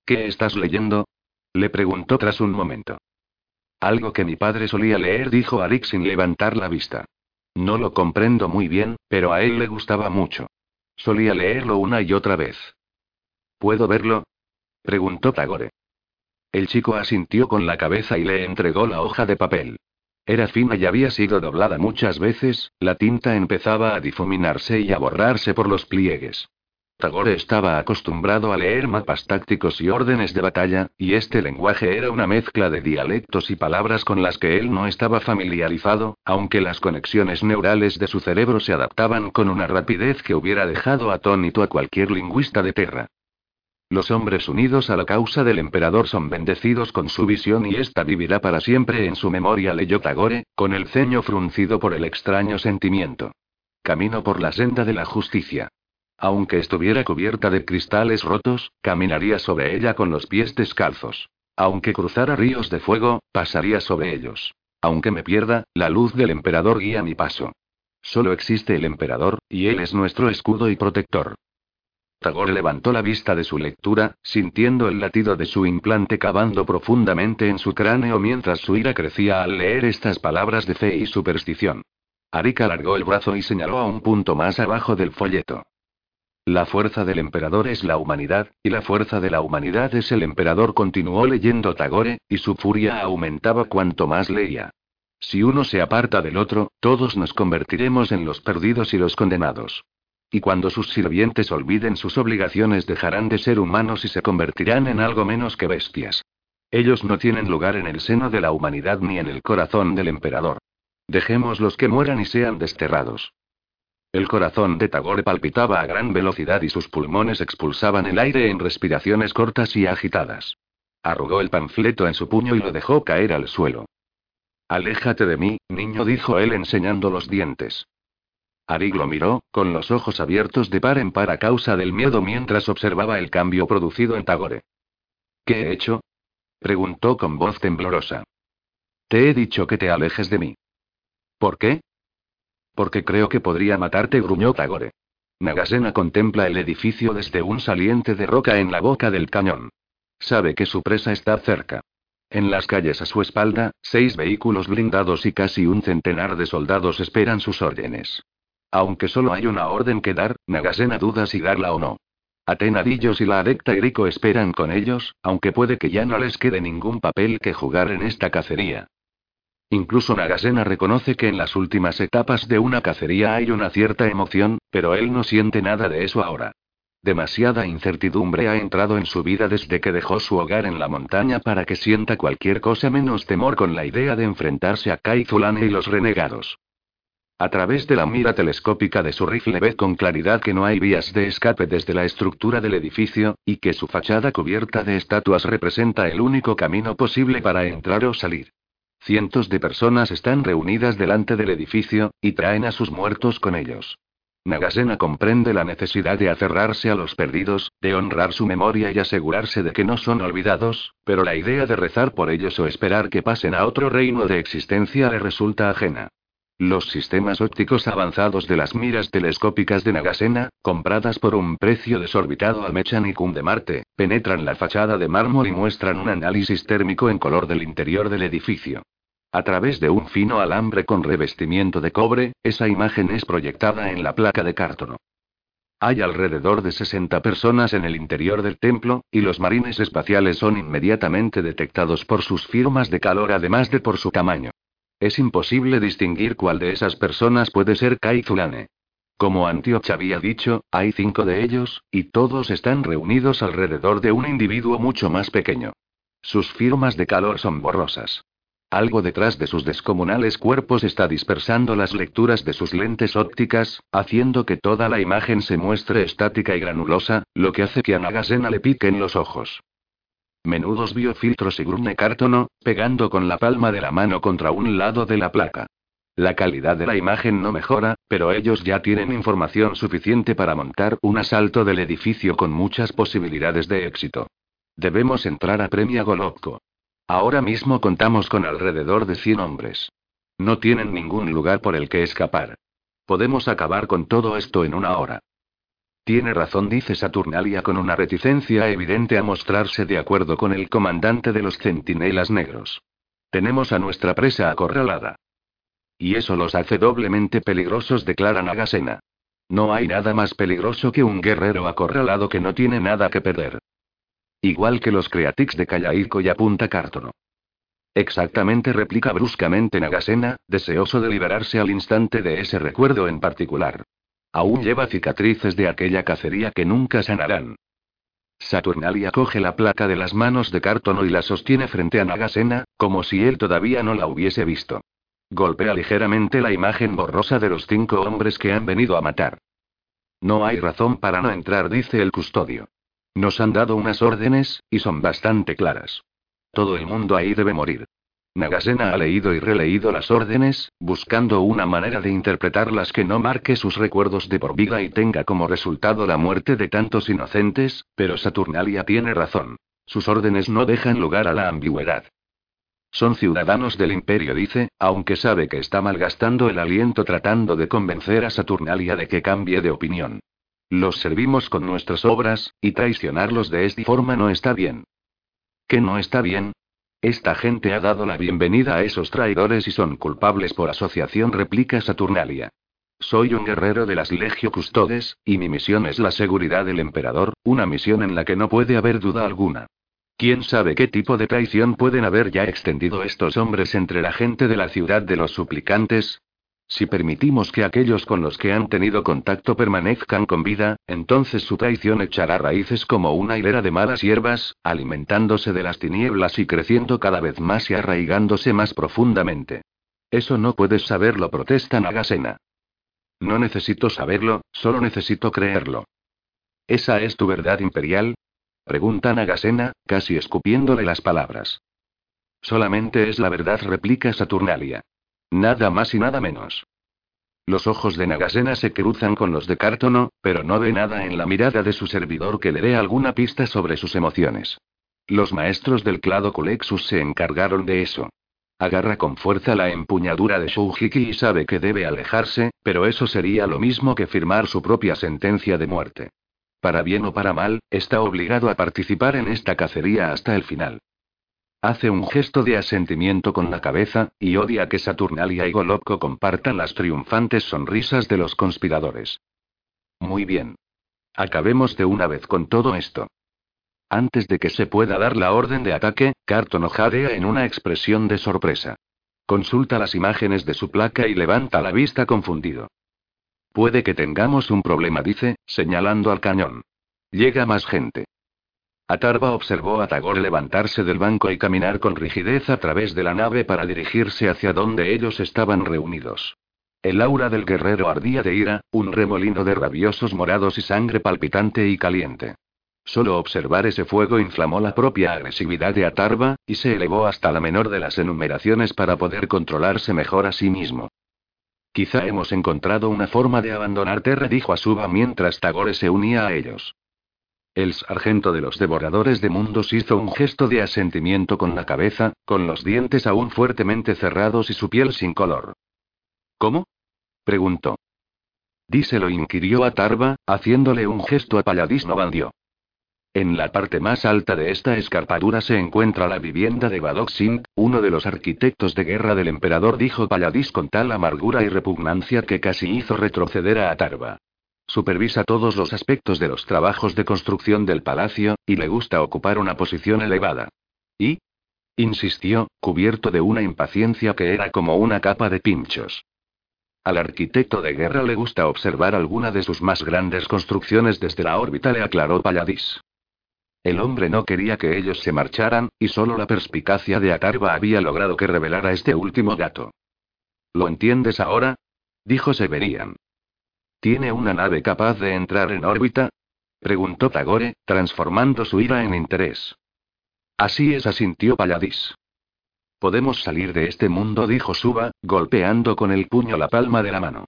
¿Qué estás leyendo? Le preguntó tras un momento. Algo que mi padre solía leer, dijo Arik sin levantar la vista. No lo comprendo muy bien, pero a él le gustaba mucho. Solía leerlo una y otra vez. ¿Puedo verlo? preguntó Tagore. El chico asintió con la cabeza y le entregó la hoja de papel. Era fina y había sido doblada muchas veces, la tinta empezaba a difuminarse y a borrarse por los pliegues. Tagore estaba acostumbrado a leer mapas tácticos y órdenes de batalla, y este lenguaje era una mezcla de dialectos y palabras con las que él no estaba familiarizado, aunque las conexiones neurales de su cerebro se adaptaban con una rapidez que hubiera dejado atónito a cualquier lingüista de Terra. Los hombres unidos a la causa del emperador son bendecidos con su visión y esta vivirá para siempre en su memoria, leyó Tagore, con el ceño fruncido por el extraño sentimiento. Camino por la senda de la justicia. Aunque estuviera cubierta de cristales rotos, caminaría sobre ella con los pies descalzos. Aunque cruzara ríos de fuego, pasaría sobre ellos. Aunque me pierda, la luz del emperador guía mi paso. Solo existe el emperador, y él es nuestro escudo y protector. Tagore levantó la vista de su lectura, sintiendo el latido de su implante cavando profundamente en su cráneo mientras su ira crecía al leer estas palabras de fe y superstición. Arika alargó el brazo y señaló a un punto más abajo del folleto. La fuerza del emperador es la humanidad, y la fuerza de la humanidad es el emperador, continuó leyendo Tagore, y su furia aumentaba cuanto más leía. Si uno se aparta del otro, todos nos convertiremos en los perdidos y los condenados. Y cuando sus sirvientes olviden sus obligaciones dejarán de ser humanos y se convertirán en algo menos que bestias. Ellos no tienen lugar en el seno de la humanidad ni en el corazón del emperador. Dejémoslos que mueran y sean desterrados. El corazón de Tagore palpitaba a gran velocidad y sus pulmones expulsaban el aire en respiraciones cortas y agitadas. Arrugó el panfleto en su puño y lo dejó caer al suelo. Aléjate de mí, niño, dijo él enseñando los dientes. Arig lo miró, con los ojos abiertos de par en par a causa del miedo mientras observaba el cambio producido en Tagore. ¿Qué he hecho? preguntó con voz temblorosa. Te he dicho que te alejes de mí. ¿Por qué? Porque creo que podría matarte, gruñó Tagore. Nagasena contempla el edificio desde un saliente de roca en la boca del cañón. Sabe que su presa está cerca. En las calles a su espalda, seis vehículos blindados y casi un centenar de soldados esperan sus órdenes. Aunque solo hay una orden que dar, Nagasena duda si darla o no. Atenadillos y la adecta Griko esperan con ellos, aunque puede que ya no les quede ningún papel que jugar en esta cacería. Incluso Nagasena reconoce que en las últimas etapas de una cacería hay una cierta emoción, pero él no siente nada de eso ahora. Demasiada incertidumbre ha entrado en su vida desde que dejó su hogar en la montaña para que sienta cualquier cosa menos temor con la idea de enfrentarse a Kai Zulane y los renegados. A través de la mira telescópica de su rifle ve con claridad que no hay vías de escape desde la estructura del edificio, y que su fachada cubierta de estatuas representa el único camino posible para entrar o salir. Cientos de personas están reunidas delante del edificio, y traen a sus muertos con ellos. Nagasena comprende la necesidad de aferrarse a los perdidos, de honrar su memoria y asegurarse de que no son olvidados, pero la idea de rezar por ellos o esperar que pasen a otro reino de existencia le resulta ajena. Los sistemas ópticos avanzados de las miras telescópicas de Nagasena, compradas por un precio desorbitado al Mechanicum de Marte, penetran la fachada de mármol y muestran un análisis térmico en color del interior del edificio. A través de un fino alambre con revestimiento de cobre, esa imagen es proyectada en la placa de cartono. Hay alrededor de 60 personas en el interior del templo, y los marines espaciales son inmediatamente detectados por sus firmas de calor además de por su tamaño. Es imposible distinguir cuál de esas personas puede ser Kai Zulane. Como Antioch había dicho, hay cinco de ellos, y todos están reunidos alrededor de un individuo mucho más pequeño. Sus firmas de calor son borrosas. Algo detrás de sus descomunales cuerpos está dispersando las lecturas de sus lentes ópticas, haciendo que toda la imagen se muestre estática y granulosa, lo que hace que a Nagasena le piquen los ojos. Menudos biofiltros y grune cártono, pegando con la palma de la mano contra un lado de la placa. La calidad de la imagen no mejora, pero ellos ya tienen información suficiente para montar un asalto del edificio con muchas posibilidades de éxito. Debemos entrar a Premia Golovko. Ahora mismo contamos con alrededor de 100 hombres. No tienen ningún lugar por el que escapar. Podemos acabar con todo esto en una hora. Tiene razón, dice Saturnalia con una reticencia evidente a mostrarse de acuerdo con el comandante de los centinelas negros. Tenemos a nuestra presa acorralada. Y eso los hace doblemente peligrosos, declara Nagasena. No hay nada más peligroso que un guerrero acorralado que no tiene nada que perder. Igual que los Creatix de Callairco y apunta Cártono. Exactamente, replica bruscamente Nagasena, deseoso de liberarse al instante de ese recuerdo en particular. Aún lleva cicatrices de aquella cacería que nunca sanarán. Saturnalia coge la placa de las manos de Cártono y la sostiene frente a Nagasena, como si él todavía no la hubiese visto. Golpea ligeramente la imagen borrosa de los cinco hombres que han venido a matar. No hay razón para no entrar, dice el custodio. Nos han dado unas órdenes, y son bastante claras. Todo el mundo ahí debe morir. Nagasena ha leído y releído las órdenes, buscando una manera de interpretarlas que no marque sus recuerdos de por vida y tenga como resultado la muerte de tantos inocentes, pero Saturnalia tiene razón. Sus órdenes no dejan lugar a la ambigüedad. Son ciudadanos del imperio, dice, aunque sabe que está malgastando el aliento tratando de convencer a Saturnalia de que cambie de opinión. Los servimos con nuestras obras, y traicionarlos de esta forma no está bien. ¿Qué no está bien? Esta gente ha dado la bienvenida a esos traidores y son culpables por asociación, replica Saturnalia. Soy un guerrero de las Legio Custodes, y mi misión es la seguridad del emperador, una misión en la que no puede haber duda alguna. ¿Quién sabe qué tipo de traición pueden haber ya extendido estos hombres entre la gente de la ciudad de los suplicantes? Si permitimos que aquellos con los que han tenido contacto permanezcan con vida, entonces su traición echará raíces como una hilera de malas hierbas, alimentándose de las tinieblas y creciendo cada vez más y arraigándose más profundamente. Eso no puedes saberlo, protesta Nagasena. No necesito saberlo, solo necesito creerlo. ¿Esa es tu verdad imperial? Pregunta Nagasena, casi escupiéndole las palabras. Solamente es la verdad, replica Saturnalia. Nada más y nada menos. Los ojos de Nagasena se cruzan con los de Cártono, pero no ve nada en la mirada de su servidor que le dé alguna pista sobre sus emociones. Los maestros del clado Culexus se encargaron de eso. Agarra con fuerza la empuñadura de Shoujiki y sabe que debe alejarse, pero eso sería lo mismo que firmar su propia sentencia de muerte. Para bien o para mal, está obligado a participar en esta cacería hasta el final. Hace un gesto de asentimiento con la cabeza, y odia que Saturnalia y Golovko compartan las triunfantes sonrisas de los conspiradores. Muy bien. Acabemos de una vez con todo esto. Antes de que se pueda dar la orden de ataque, Carton jadea en una expresión de sorpresa. Consulta las imágenes de su placa y levanta la vista confundido. Puede que tengamos un problema, dice, señalando al cañón. Llega más gente. Atarva observó a Tagore levantarse del banco y caminar con rigidez a través de la nave para dirigirse hacia donde ellos estaban reunidos. El aura del guerrero ardía de ira, un remolino de rabiosos morados y sangre palpitante y caliente. Solo observar ese fuego inflamó la propia agresividad de Atarva, y se elevó hasta la menor de las enumeraciones para poder controlarse mejor a sí mismo. Quizá hemos encontrado una forma de abandonar Terra, dijo Asuba mientras Tagore se unía a ellos. El sargento de los devoradores de mundos hizo un gesto de asentimiento con la cabeza, con los dientes aún fuertemente cerrados y su piel sin color. ¿Cómo? preguntó. Díselo, inquirió a haciéndole un gesto a Palladis Novandio. En la parte más alta de esta escarpadura se encuentra la vivienda de Badok Singh, uno de los arquitectos de guerra del emperador, dijo Palladis con tal amargura y repugnancia que casi hizo retroceder a Atarva. Supervisa todos los aspectos de los trabajos de construcción del palacio, y le gusta ocupar una posición elevada. ¿Y? insistió, cubierto de una impaciencia que era como una capa de pinchos. Al arquitecto de guerra le gusta observar alguna de sus más grandes construcciones desde la órbita, le aclaró Palladis. El hombre no quería que ellos se marcharan, y solo la perspicacia de Atarva había logrado que revelara este último gato. ¿Lo entiendes ahora? dijo Severian. ¿Tiene una nave capaz de entrar en órbita? preguntó Tagore, transformando su ira en interés. Así es, asintió Palladis. Podemos salir de este mundo, dijo Suba, golpeando con el puño la palma de la mano.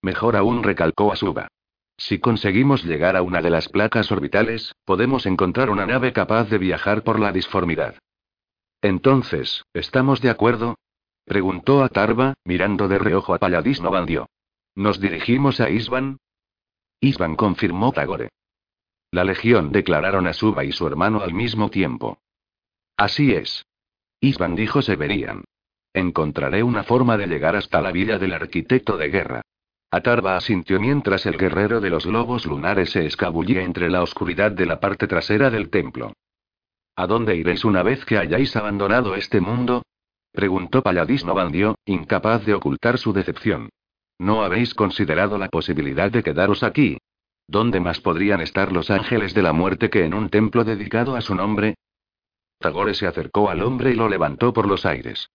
Mejor aún, recalcó a Suba. Si conseguimos llegar a una de las placas orbitales, podemos encontrar una nave capaz de viajar por la disformidad. Entonces, ¿estamos de acuerdo? Preguntó a Tarva, mirando de reojo a Paladis Novandio. ¿Nos dirigimos a Isban? Isban confirmó Tagore. La legión declararon a Suba y su hermano al mismo tiempo. Así es. Isban dijo Severian. Encontraré una forma de llegar hasta la villa del arquitecto de guerra. Atarva asintió mientras el guerrero de los lobos lunares se escabullía entre la oscuridad de la parte trasera del templo. ¿A dónde iréis una vez que hayáis abandonado este mundo? preguntó Paladis Novandio, incapaz de ocultar su decepción. ¿No habéis considerado la posibilidad de quedaros aquí? ¿Dónde más podrían estar los ángeles de la muerte que en un templo dedicado a su nombre? Tagore se acercó al hombre y lo levantó por los aires.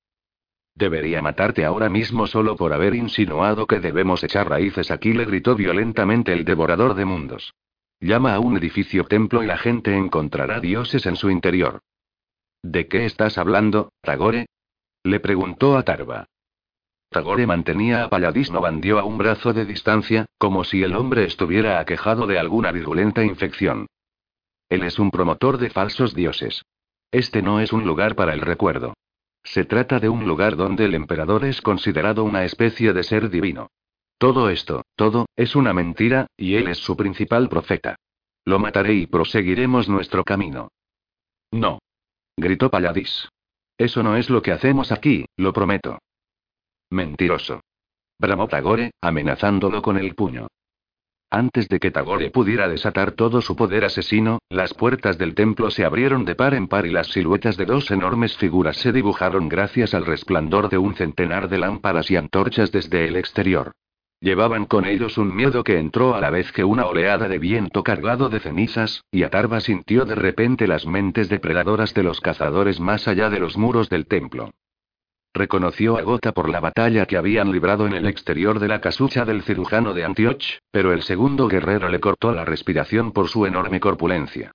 Debería matarte ahora mismo solo por haber insinuado que debemos echar raíces aquí, le gritó violentamente el devorador de mundos. Llama a un edificio templo y la gente encontrará dioses en su interior. ¿De qué estás hablando, Tagore? Le preguntó a Tarva. Tagore mantenía a Paladis Novandio a un brazo de distancia, como si el hombre estuviera aquejado de alguna virulenta infección. Él es un promotor de falsos dioses. Este no es un lugar para el recuerdo. Se trata de un lugar donde el emperador es considerado una especie de ser divino. Todo esto, todo, es una mentira, y él es su principal profeta. Lo mataré y proseguiremos nuestro camino. No. Gritó Paladis. Eso no es lo que hacemos aquí, lo prometo. Mentiroso. Bramó Tagore, amenazándolo con el puño. Antes de que Tagore pudiera desatar todo su poder asesino, las puertas del templo se abrieron de par en par y las siluetas de dos enormes figuras se dibujaron gracias al resplandor de un centenar de lámparas y antorchas desde el exterior. Llevaban con ellos un miedo que entró a la vez que una oleada de viento cargado de cenizas, y Atarva sintió de repente las mentes depredadoras de los cazadores más allá de los muros del templo. Reconoció a Gota por la batalla que habían librado en el exterior de la casucha del cirujano de Antioch, pero el segundo guerrero le cortó la respiración por su enorme corpulencia.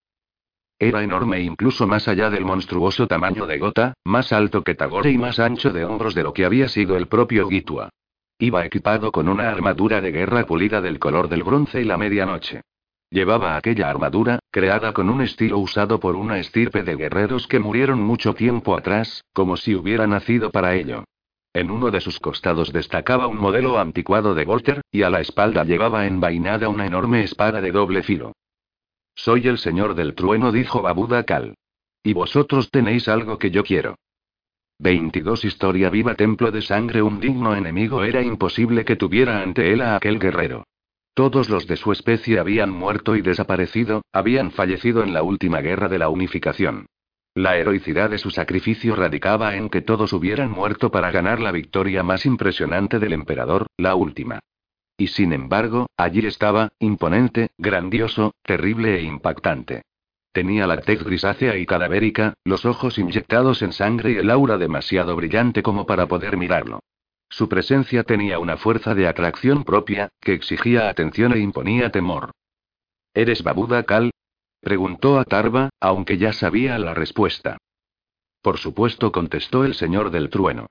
Era enorme incluso más allá del monstruoso tamaño de Gota, más alto que Tagore y más ancho de hombros de lo que había sido el propio Gitua. Iba equipado con una armadura de guerra pulida del color del bronce y la medianoche. Llevaba aquella armadura, creada con un estilo usado por una estirpe de guerreros que murieron mucho tiempo atrás, como si hubiera nacido para ello. En uno de sus costados destacaba un modelo anticuado de Volter, y a la espalda llevaba envainada una enorme espada de doble filo. Soy el señor del trueno, dijo Babuda Kal. Y vosotros tenéis algo que yo quiero. 22 Historia viva Templo de Sangre Un digno enemigo era imposible que tuviera ante él a aquel guerrero. Todos los de su especie habían muerto y desaparecido, habían fallecido en la última guerra de la unificación. La heroicidad de su sacrificio radicaba en que todos hubieran muerto para ganar la victoria más impresionante del emperador, la última. Y sin embargo, allí estaba, imponente, grandioso, terrible e impactante. Tenía la tez grisácea y cadavérica, los ojos inyectados en sangre y el aura demasiado brillante como para poder mirarlo. Su presencia tenía una fuerza de atracción propia, que exigía atención e imponía temor. ¿Eres Babuda Kal? preguntó a aunque ya sabía la respuesta. Por supuesto, contestó el señor del trueno.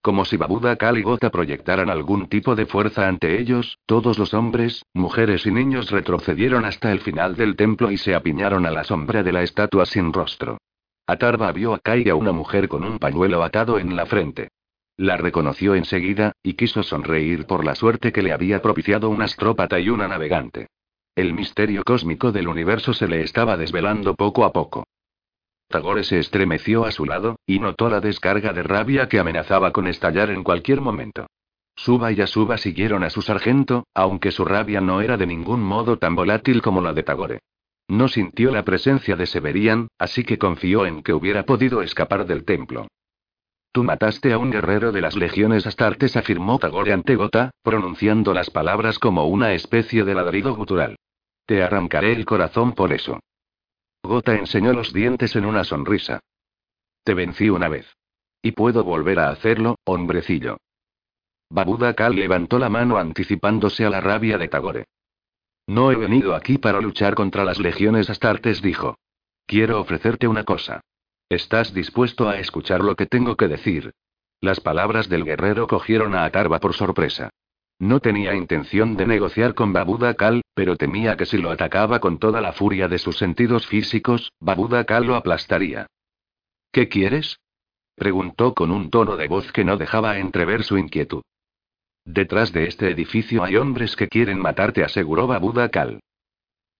Como si Babuda Kal y Gota proyectaran algún tipo de fuerza ante ellos, todos los hombres, mujeres y niños retrocedieron hasta el final del templo y se apiñaron a la sombra de la estatua sin rostro. Atarva vio a Kai y a una mujer con un pañuelo atado en la frente. La reconoció enseguida, y quiso sonreír por la suerte que le había propiciado un astrópata y una navegante. El misterio cósmico del universo se le estaba desvelando poco a poco. Tagore se estremeció a su lado, y notó la descarga de rabia que amenazaba con estallar en cualquier momento. Suba y Asuba siguieron a su sargento, aunque su rabia no era de ningún modo tan volátil como la de Tagore. No sintió la presencia de Severian, así que confió en que hubiera podido escapar del templo. Tú mataste a un guerrero de las legiones astartes, afirmó Tagore ante Gota, pronunciando las palabras como una especie de ladrido gutural. Te arrancaré el corazón por eso. Gota enseñó los dientes en una sonrisa. Te vencí una vez. Y puedo volver a hacerlo, hombrecillo. Babuda Kal levantó la mano anticipándose a la rabia de Tagore. No he venido aquí para luchar contra las legiones astartes, dijo. Quiero ofrecerte una cosa. ¿Estás dispuesto a escuchar lo que tengo que decir? Las palabras del guerrero cogieron a Atarba por sorpresa. No tenía intención de negociar con Babuda Kal, pero temía que si lo atacaba con toda la furia de sus sentidos físicos, Babuda Kal lo aplastaría. ¿Qué quieres? preguntó con un tono de voz que no dejaba entrever su inquietud. Detrás de este edificio hay hombres que quieren matarte, aseguró Babuda Kal.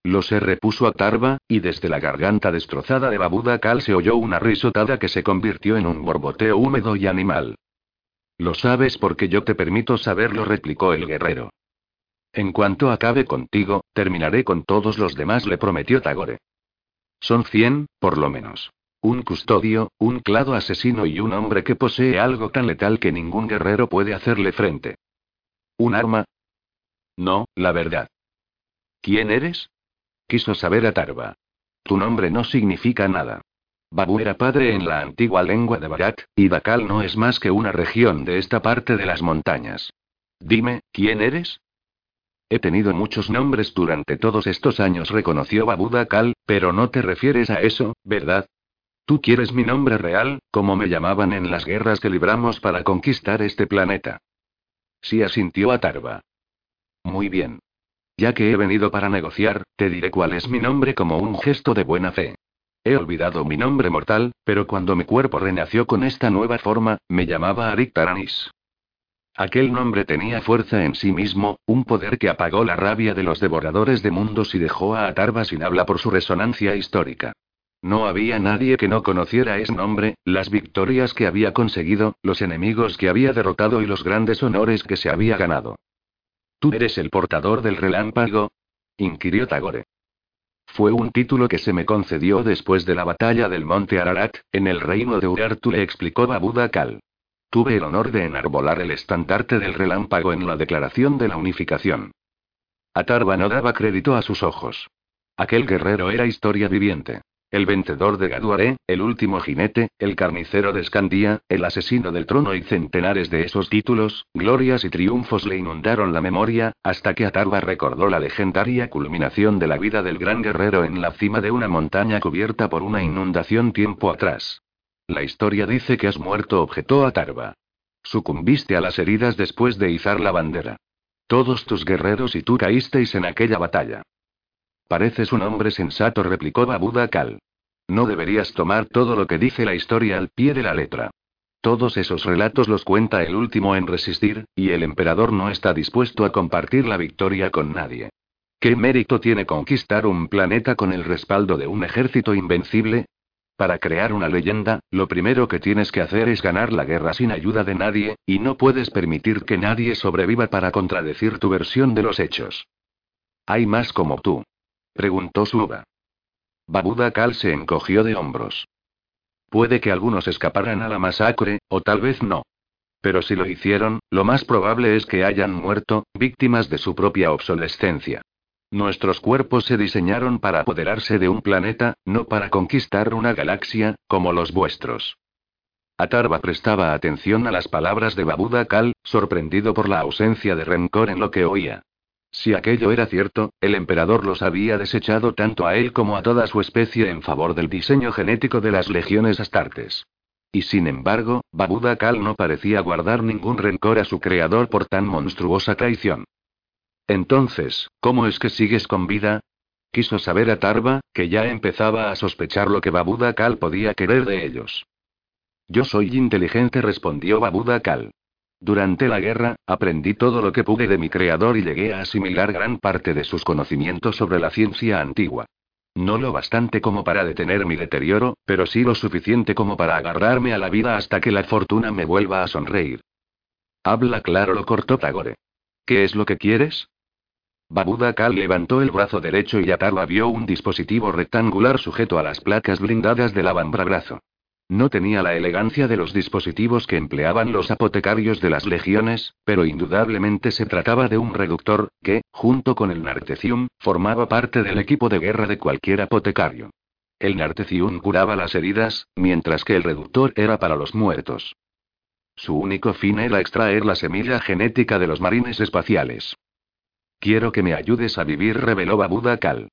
Lo se repuso a Tarba, y desde la garganta destrozada de Babuda Kal se oyó una risotada que se convirtió en un borboteo húmedo y animal. Lo sabes porque yo te permito saberlo, replicó el guerrero. En cuanto acabe contigo, terminaré con todos los demás, le prometió Tagore. Son cien, por lo menos. Un custodio, un clado asesino y un hombre que posee algo tan letal que ningún guerrero puede hacerle frente. ¿Un arma? No, la verdad. ¿Quién eres? Quiso saber a Tarba. Tu nombre no significa nada. Babu era padre en la antigua lengua de Barat, y Bakal no es más que una región de esta parte de las montañas. Dime, ¿quién eres? He tenido muchos nombres durante todos estos años, reconoció Babu Dakal, pero no te refieres a eso, ¿verdad? Tú quieres mi nombre real, como me llamaban en las guerras que libramos para conquistar este planeta. Sí asintió Atarba. Muy bien. Ya que he venido para negociar, te diré cuál es mi nombre como un gesto de buena fe. He olvidado mi nombre mortal, pero cuando mi cuerpo renació con esta nueva forma, me llamaba Arik Taranis. Aquel nombre tenía fuerza en sí mismo, un poder que apagó la rabia de los devoradores de mundos y dejó a Atarba sin habla por su resonancia histórica. No había nadie que no conociera ese nombre, las victorias que había conseguido, los enemigos que había derrotado y los grandes honores que se había ganado. ¿Tú eres el portador del relámpago? inquirió Tagore. Fue un título que se me concedió después de la batalla del monte Ararat, en el reino de Urartu, le explicó Babuda Kal. Tuve el honor de enarbolar el estandarte del relámpago en la declaración de la unificación. Atarba no daba crédito a sus ojos. Aquel guerrero era historia viviente. El vencedor de Gaduaré, el último jinete, el carnicero de Escandía, el asesino del trono y centenares de esos títulos, glorias y triunfos le inundaron la memoria, hasta que Atarba recordó la legendaria culminación de la vida del gran guerrero en la cima de una montaña cubierta por una inundación tiempo atrás. La historia dice que has muerto, objetó Atarba. Sucumbiste a las heridas después de izar la bandera. Todos tus guerreros y tú caísteis en aquella batalla. Pareces un hombre sensato, replicó Babuda Kal. No deberías tomar todo lo que dice la historia al pie de la letra. Todos esos relatos los cuenta el último en resistir, y el emperador no está dispuesto a compartir la victoria con nadie. ¿Qué mérito tiene conquistar un planeta con el respaldo de un ejército invencible? Para crear una leyenda, lo primero que tienes que hacer es ganar la guerra sin ayuda de nadie, y no puedes permitir que nadie sobreviva para contradecir tu versión de los hechos. Hay más como tú. Preguntó Suba. Babuda Kal se encogió de hombros. Puede que algunos escaparan a la masacre, o tal vez no. Pero si lo hicieron, lo más probable es que hayan muerto, víctimas de su propia obsolescencia. Nuestros cuerpos se diseñaron para apoderarse de un planeta, no para conquistar una galaxia, como los vuestros. Atarba prestaba atención a las palabras de Babuda Kal, sorprendido por la ausencia de rencor en lo que oía. Si aquello era cierto, el emperador los había desechado tanto a él como a toda su especie en favor del diseño genético de las legiones astartes. Y sin embargo, Babuda Kal no parecía guardar ningún rencor a su creador por tan monstruosa traición. Entonces, ¿cómo es que sigues con vida? Quiso saber a Tarba, que ya empezaba a sospechar lo que Babuda Kal podía querer de ellos. Yo soy inteligente, respondió Babuda Kal. Durante la guerra, aprendí todo lo que pude de mi creador y llegué a asimilar gran parte de sus conocimientos sobre la ciencia antigua. No lo bastante como para detener mi deterioro, pero sí lo suficiente como para agarrarme a la vida hasta que la fortuna me vuelva a sonreír. Habla claro, lo cortó Tagore. ¿Qué es lo que quieres? Babuda Kal levantó el brazo derecho y Atarla vio un dispositivo rectangular sujeto a las placas blindadas del avambrazo. No tenía la elegancia de los dispositivos que empleaban los apotecarios de las legiones, pero indudablemente se trataba de un reductor, que, junto con el Nartecium, formaba parte del equipo de guerra de cualquier apotecario. El Nartecium curaba las heridas, mientras que el reductor era para los muertos. Su único fin era extraer la semilla genética de los marines espaciales. Quiero que me ayudes a vivir, reveló Babuda Kal.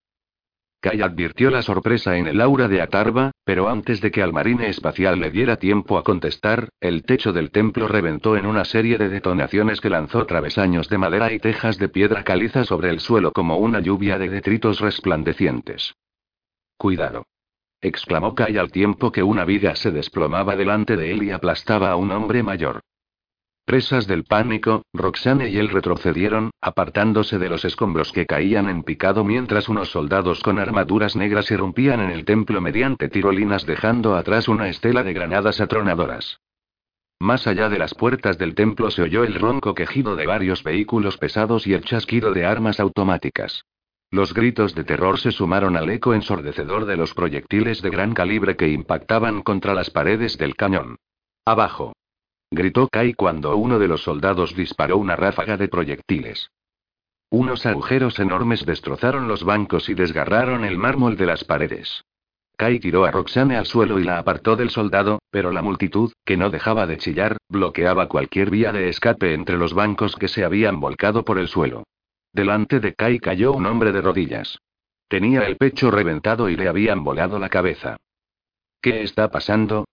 Kai advirtió la sorpresa en el aura de Atarva, pero antes de que al marine espacial le diera tiempo a contestar, el techo del templo reventó en una serie de detonaciones que lanzó travesaños de madera y tejas de piedra caliza sobre el suelo como una lluvia de detritos resplandecientes. Cuidado. exclamó Kai al tiempo que una viga se desplomaba delante de él y aplastaba a un hombre mayor. Presas del pánico, Roxane y él retrocedieron, apartándose de los escombros que caían en picado mientras unos soldados con armaduras negras irrumpían en el templo mediante tirolinas dejando atrás una estela de granadas atronadoras. Más allá de las puertas del templo se oyó el ronco quejido de varios vehículos pesados y el chasquido de armas automáticas. Los gritos de terror se sumaron al eco ensordecedor de los proyectiles de gran calibre que impactaban contra las paredes del cañón. Abajo gritó Kai cuando uno de los soldados disparó una ráfaga de proyectiles. Unos agujeros enormes destrozaron los bancos y desgarraron el mármol de las paredes. Kai tiró a Roxane al suelo y la apartó del soldado, pero la multitud, que no dejaba de chillar, bloqueaba cualquier vía de escape entre los bancos que se habían volcado por el suelo. Delante de Kai cayó un hombre de rodillas. Tenía el pecho reventado y le habían volado la cabeza. ¿Qué está pasando?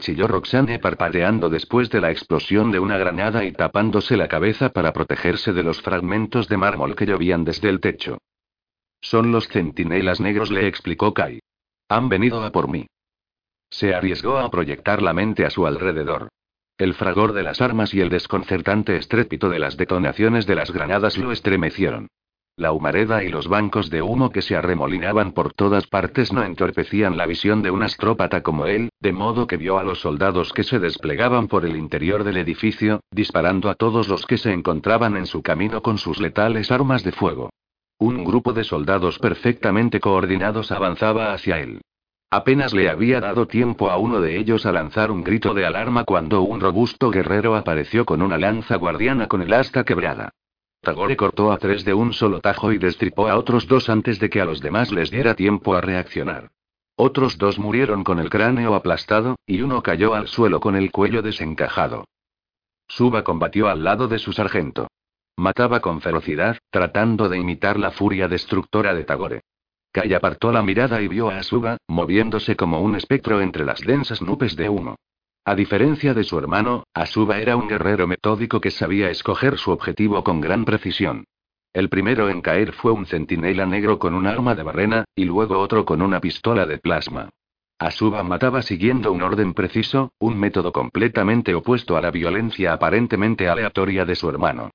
Chilló Roxane parpadeando después de la explosión de una granada y tapándose la cabeza para protegerse de los fragmentos de mármol que llovían desde el techo. Son los centinelas negros, le explicó Kai. Han venido a por mí. Se arriesgó a proyectar la mente a su alrededor. El fragor de las armas y el desconcertante estrépito de las detonaciones de las granadas lo estremecieron. La humareda y los bancos de humo que se arremolinaban por todas partes no entorpecían la visión de un astrópata como él, de modo que vio a los soldados que se desplegaban por el interior del edificio, disparando a todos los que se encontraban en su camino con sus letales armas de fuego. Un grupo de soldados perfectamente coordinados avanzaba hacia él. Apenas le había dado tiempo a uno de ellos a lanzar un grito de alarma cuando un robusto guerrero apareció con una lanza guardiana con el asta quebrada. Tagore cortó a tres de un solo tajo y destripó a otros dos antes de que a los demás les diera tiempo a reaccionar. Otros dos murieron con el cráneo aplastado, y uno cayó al suelo con el cuello desencajado. Suba combatió al lado de su sargento. Mataba con ferocidad, tratando de imitar la furia destructora de Tagore. Kai apartó la mirada y vio a Suba, moviéndose como un espectro entre las densas nubes de humo. A diferencia de su hermano, Asuba era un guerrero metódico que sabía escoger su objetivo con gran precisión. El primero en caer fue un centinela negro con un arma de barrena, y luego otro con una pistola de plasma. Asuba mataba siguiendo un orden preciso, un método completamente opuesto a la violencia aparentemente aleatoria de su hermano.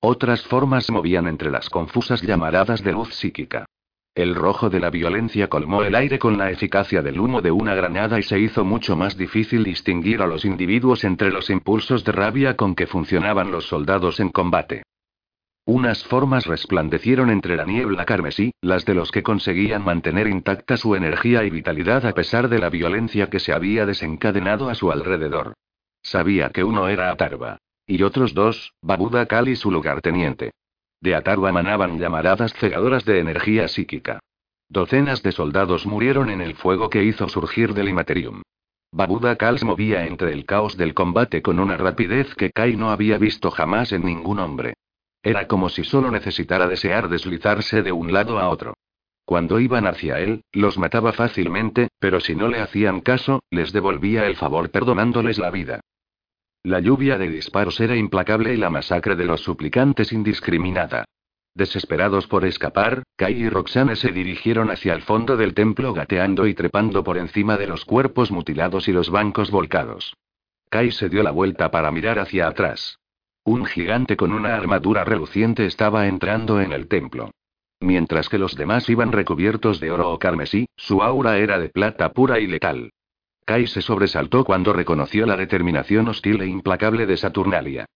Otras formas movían entre las confusas llamaradas de luz psíquica. El rojo de la violencia colmó el aire con la eficacia del humo de una granada y se hizo mucho más difícil distinguir a los individuos entre los impulsos de rabia con que funcionaban los soldados en combate. Unas formas resplandecieron entre la niebla carmesí, las de los que conseguían mantener intacta su energía y vitalidad a pesar de la violencia que se había desencadenado a su alrededor. Sabía que uno era Atarva. Y otros dos, Babuda Kali y su lugarteniente. De Atarwa manaban llamaradas cegadoras de energía psíquica. Docenas de soldados murieron en el fuego que hizo surgir del Imaterium. Babuda Kals movía entre el caos del combate con una rapidez que Kai no había visto jamás en ningún hombre. Era como si solo necesitara desear deslizarse de un lado a otro. Cuando iban hacia él, los mataba fácilmente, pero si no le hacían caso, les devolvía el favor perdonándoles la vida. La lluvia de disparos era implacable y la masacre de los suplicantes indiscriminada. Desesperados por escapar, Kai y Roxane se dirigieron hacia el fondo del templo gateando y trepando por encima de los cuerpos mutilados y los bancos volcados. Kai se dio la vuelta para mirar hacia atrás. Un gigante con una armadura reluciente estaba entrando en el templo. Mientras que los demás iban recubiertos de oro o carmesí, su aura era de plata pura y letal. Kai se sobresaltó cuando reconoció la determinación hostil e implacable de Saturnalia.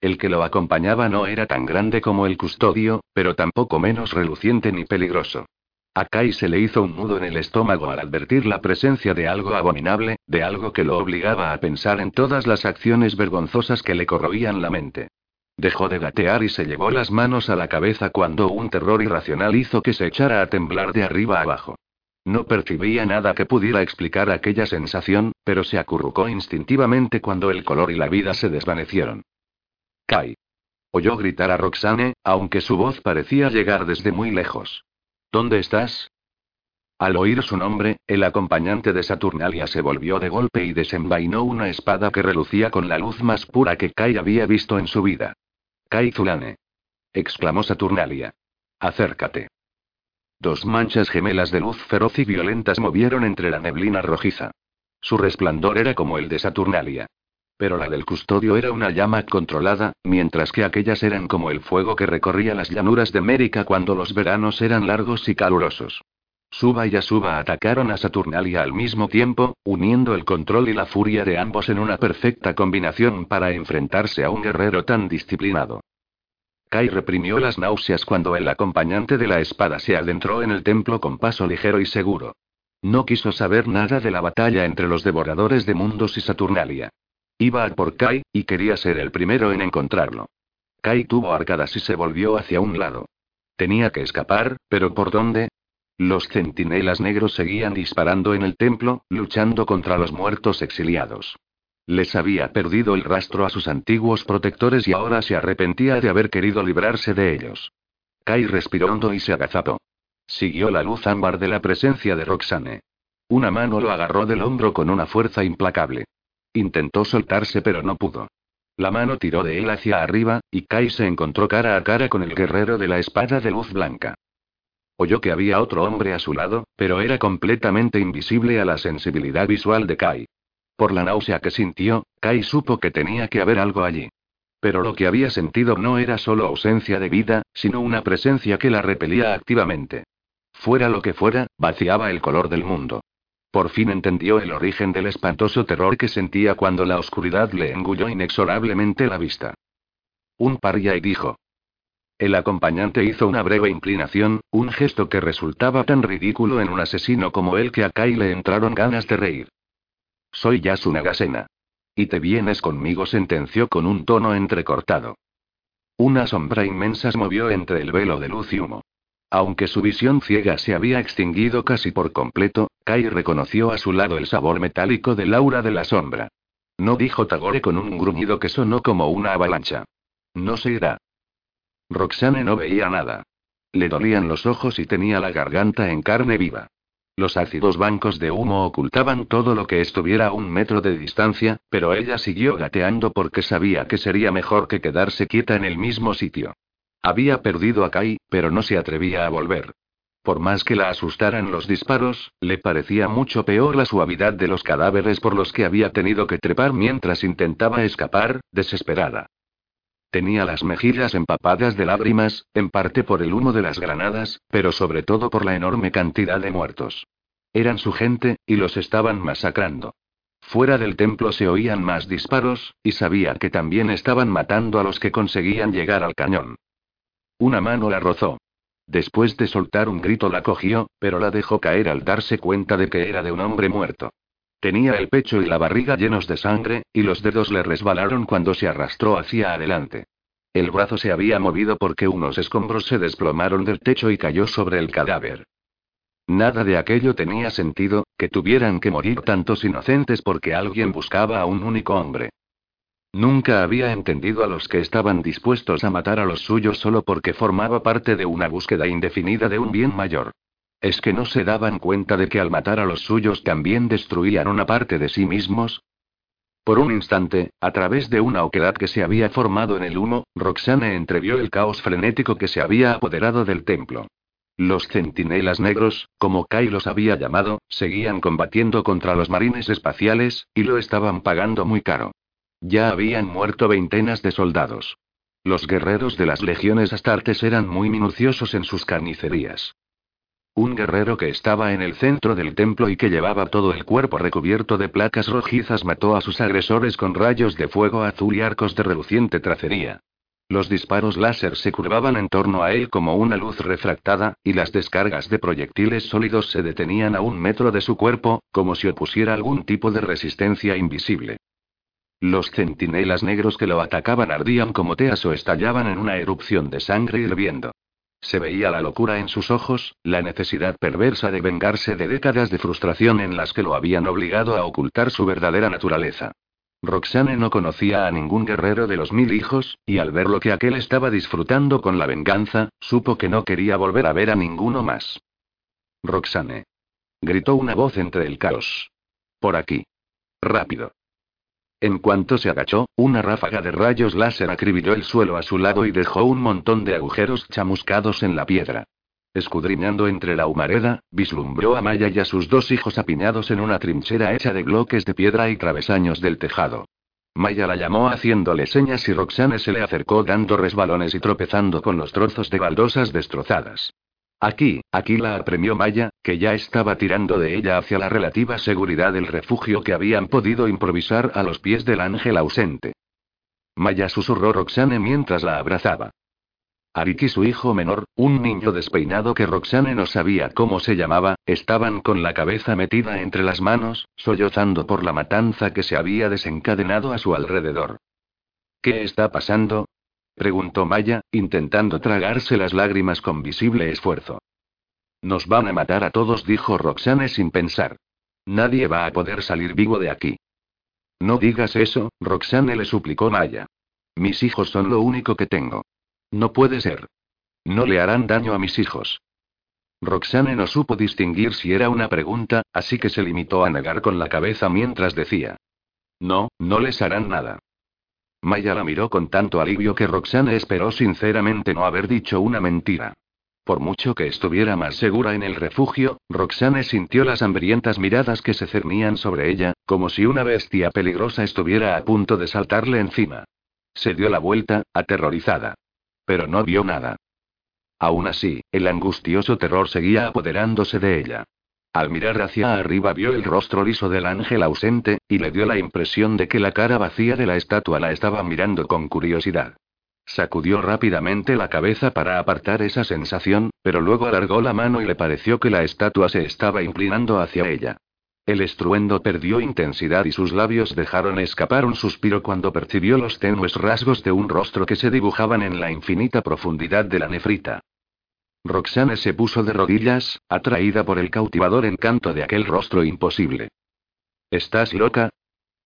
El que lo acompañaba no era tan grande como el custodio, pero tampoco menos reluciente ni peligroso. A Kai se le hizo un nudo en el estómago al advertir la presencia de algo abominable, de algo que lo obligaba a pensar en todas las acciones vergonzosas que le corroían la mente. Dejó de gatear y se llevó las manos a la cabeza cuando un terror irracional hizo que se echara a temblar de arriba abajo. No percibía nada que pudiera explicar aquella sensación, pero se acurrucó instintivamente cuando el color y la vida se desvanecieron. Kai. Oyó gritar a Roxane, aunque su voz parecía llegar desde muy lejos. ¿Dónde estás? Al oír su nombre, el acompañante de Saturnalia se volvió de golpe y desenvainó una espada que relucía con la luz más pura que Kai había visto en su vida. Kai Zulane. exclamó Saturnalia. Acércate. Dos manchas gemelas de luz feroz y violentas movieron entre la neblina rojiza. Su resplandor era como el de Saturnalia. Pero la del custodio era una llama controlada, mientras que aquellas eran como el fuego que recorría las llanuras de Mérica cuando los veranos eran largos y calurosos. Suba y Asuba atacaron a Saturnalia al mismo tiempo, uniendo el control y la furia de ambos en una perfecta combinación para enfrentarse a un guerrero tan disciplinado. Kai reprimió las náuseas cuando el acompañante de la espada se adentró en el templo con paso ligero y seguro. No quiso saber nada de la batalla entre los devoradores de mundos y Saturnalia. Iba a por Kai, y quería ser el primero en encontrarlo. Kai tuvo arcadas y se volvió hacia un lado. Tenía que escapar, pero ¿por dónde? Los centinelas negros seguían disparando en el templo, luchando contra los muertos exiliados. Les había perdido el rastro a sus antiguos protectores y ahora se arrepentía de haber querido librarse de ellos. Kai respiró hondo y se agazapó. Siguió la luz ámbar de la presencia de Roxane. Una mano lo agarró del hombro con una fuerza implacable. Intentó soltarse pero no pudo. La mano tiró de él hacia arriba, y Kai se encontró cara a cara con el guerrero de la espada de luz blanca. Oyó que había otro hombre a su lado, pero era completamente invisible a la sensibilidad visual de Kai. Por la náusea que sintió, Kai supo que tenía que haber algo allí. Pero lo que había sentido no era solo ausencia de vida, sino una presencia que la repelía activamente. Fuera lo que fuera, vaciaba el color del mundo. Por fin entendió el origen del espantoso terror que sentía cuando la oscuridad le engulló inexorablemente la vista. Un paria y dijo, el acompañante hizo una breve inclinación, un gesto que resultaba tan ridículo en un asesino como él que a Kai le entraron ganas de reír. Soy Yasunagasena. Y te vienes conmigo, sentenció con un tono entrecortado. Una sombra inmensa se movió entre el velo de luz y humo. Aunque su visión ciega se había extinguido casi por completo, Kai reconoció a su lado el sabor metálico del aura de la sombra. No dijo Tagore con un gruñido que sonó como una avalancha. No se irá. Roxane no veía nada. Le dolían los ojos y tenía la garganta en carne viva. Los ácidos bancos de humo ocultaban todo lo que estuviera a un metro de distancia, pero ella siguió gateando porque sabía que sería mejor que quedarse quieta en el mismo sitio. Había perdido a Kai, pero no se atrevía a volver. Por más que la asustaran los disparos, le parecía mucho peor la suavidad de los cadáveres por los que había tenido que trepar mientras intentaba escapar, desesperada. Tenía las mejillas empapadas de lágrimas, en parte por el humo de las granadas, pero sobre todo por la enorme cantidad de muertos. Eran su gente, y los estaban masacrando. Fuera del templo se oían más disparos, y sabía que también estaban matando a los que conseguían llegar al cañón. Una mano la rozó. Después de soltar un grito la cogió, pero la dejó caer al darse cuenta de que era de un hombre muerto. Tenía el pecho y la barriga llenos de sangre, y los dedos le resbalaron cuando se arrastró hacia adelante. El brazo se había movido porque unos escombros se desplomaron del techo y cayó sobre el cadáver. Nada de aquello tenía sentido, que tuvieran que morir tantos inocentes porque alguien buscaba a un único hombre. Nunca había entendido a los que estaban dispuestos a matar a los suyos solo porque formaba parte de una búsqueda indefinida de un bien mayor. ¿Es que no se daban cuenta de que al matar a los suyos también destruían una parte de sí mismos? Por un instante, a través de una oquedad que se había formado en el humo, Roxane entrevió el caos frenético que se había apoderado del templo. Los centinelas negros, como Kai los había llamado, seguían combatiendo contra los marines espaciales, y lo estaban pagando muy caro. Ya habían muerto veintenas de soldados. Los guerreros de las legiones astartes eran muy minuciosos en sus carnicerías. Un guerrero que estaba en el centro del templo y que llevaba todo el cuerpo recubierto de placas rojizas mató a sus agresores con rayos de fuego azul y arcos de reluciente tracería. Los disparos láser se curvaban en torno a él como una luz refractada, y las descargas de proyectiles sólidos se detenían a un metro de su cuerpo, como si opusiera algún tipo de resistencia invisible. Los centinelas negros que lo atacaban ardían como teas o estallaban en una erupción de sangre hirviendo. Se veía la locura en sus ojos, la necesidad perversa de vengarse de décadas de frustración en las que lo habían obligado a ocultar su verdadera naturaleza. Roxane no conocía a ningún guerrero de los mil hijos, y al ver lo que aquel estaba disfrutando con la venganza, supo que no quería volver a ver a ninguno más. Roxane. Gritó una voz entre el caos. Por aquí. Rápido. En cuanto se agachó, una ráfaga de rayos láser acribilló el suelo a su lado y dejó un montón de agujeros chamuscados en la piedra. Escudriñando entre la humareda, vislumbró a Maya y a sus dos hijos apiñados en una trinchera hecha de bloques de piedra y travesaños del tejado. Maya la llamó haciéndole señas y Roxane se le acercó dando resbalones y tropezando con los trozos de baldosas destrozadas. Aquí, aquí la apremió Maya, que ya estaba tirando de ella hacia la relativa seguridad del refugio que habían podido improvisar a los pies del ángel ausente. Maya susurró Roxane mientras la abrazaba. Arik y su hijo menor, un niño despeinado que Roxane no sabía cómo se llamaba, estaban con la cabeza metida entre las manos, sollozando por la matanza que se había desencadenado a su alrededor. ¿Qué está pasando? Preguntó Maya, intentando tragarse las lágrimas con visible esfuerzo. Nos van a matar a todos, dijo Roxane sin pensar. Nadie va a poder salir vivo de aquí. No digas eso, Roxane le suplicó Maya. Mis hijos son lo único que tengo. No puede ser. No le harán daño a mis hijos. Roxane no supo distinguir si era una pregunta, así que se limitó a negar con la cabeza mientras decía. No, no les harán nada. Maya la miró con tanto alivio que Roxane esperó sinceramente no haber dicho una mentira. Por mucho que estuviera más segura en el refugio, Roxane sintió las hambrientas miradas que se cernían sobre ella, como si una bestia peligrosa estuviera a punto de saltarle encima. Se dio la vuelta, aterrorizada. Pero no vio nada. Aún así, el angustioso terror seguía apoderándose de ella. Al mirar hacia arriba vio el rostro liso del ángel ausente, y le dio la impresión de que la cara vacía de la estatua la estaba mirando con curiosidad. Sacudió rápidamente la cabeza para apartar esa sensación, pero luego alargó la mano y le pareció que la estatua se estaba inclinando hacia ella. El estruendo perdió intensidad y sus labios dejaron escapar un suspiro cuando percibió los tenues rasgos de un rostro que se dibujaban en la infinita profundidad de la nefrita. Roxane se puso de rodillas, atraída por el cautivador encanto de aquel rostro imposible. ¿Estás loca?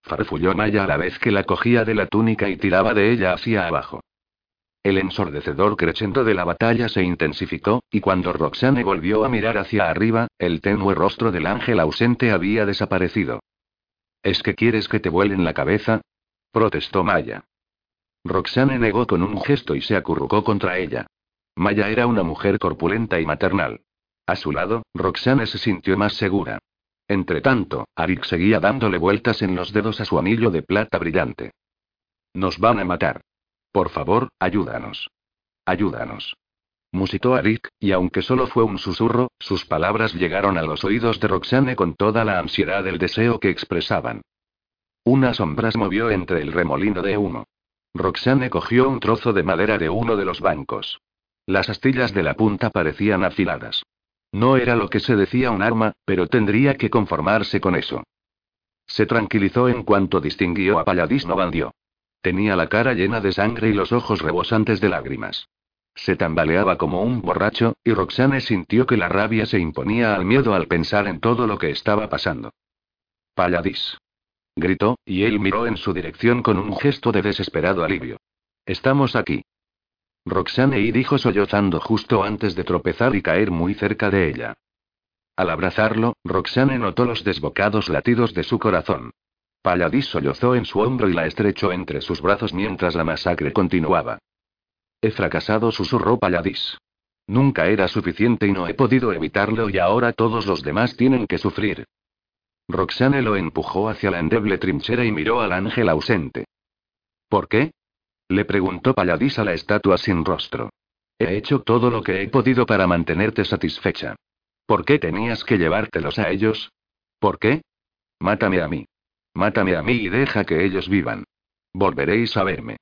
farfulló Maya a la vez que la cogía de la túnica y tiraba de ella hacia abajo. El ensordecedor crescendo de la batalla se intensificó, y cuando Roxane volvió a mirar hacia arriba, el tenue rostro del ángel ausente había desaparecido. ¿Es que quieres que te vuelen la cabeza? protestó Maya. Roxane negó con un gesto y se acurrucó contra ella. Maya era una mujer corpulenta y maternal. A su lado, Roxane se sintió más segura. Entretanto, Arik seguía dándole vueltas en los dedos a su anillo de plata brillante. Nos van a matar. Por favor, ayúdanos. Ayúdanos. Musitó Arik, y aunque solo fue un susurro, sus palabras llegaron a los oídos de Roxane con toda la ansiedad del deseo que expresaban. Una sombra se movió entre el remolino de humo. Roxane cogió un trozo de madera de uno de los bancos. Las astillas de la punta parecían afiladas. No era lo que se decía un arma, pero tendría que conformarse con eso. Se tranquilizó en cuanto distinguió a Palladis Novandio. Tenía la cara llena de sangre y los ojos rebosantes de lágrimas. Se tambaleaba como un borracho, y Roxane sintió que la rabia se imponía al miedo al pensar en todo lo que estaba pasando. Palladís. Gritó, y él miró en su dirección con un gesto de desesperado alivio. Estamos aquí. Roxane y dijo sollozando justo antes de tropezar y caer muy cerca de ella. Al abrazarlo, Roxane notó los desbocados latidos de su corazón. Paladís sollozó en su hombro y la estrechó entre sus brazos mientras la masacre continuaba. He fracasado, susurró Paladís. Nunca era suficiente y no he podido evitarlo y ahora todos los demás tienen que sufrir. Roxane lo empujó hacia la endeble trinchera y miró al ángel ausente. ¿Por qué? Le preguntó Paladís a la estatua sin rostro. He hecho todo lo que he podido para mantenerte satisfecha. ¿Por qué tenías que llevártelos a ellos? ¿Por qué? Mátame a mí. Mátame a mí y deja que ellos vivan. Volveréis a verme.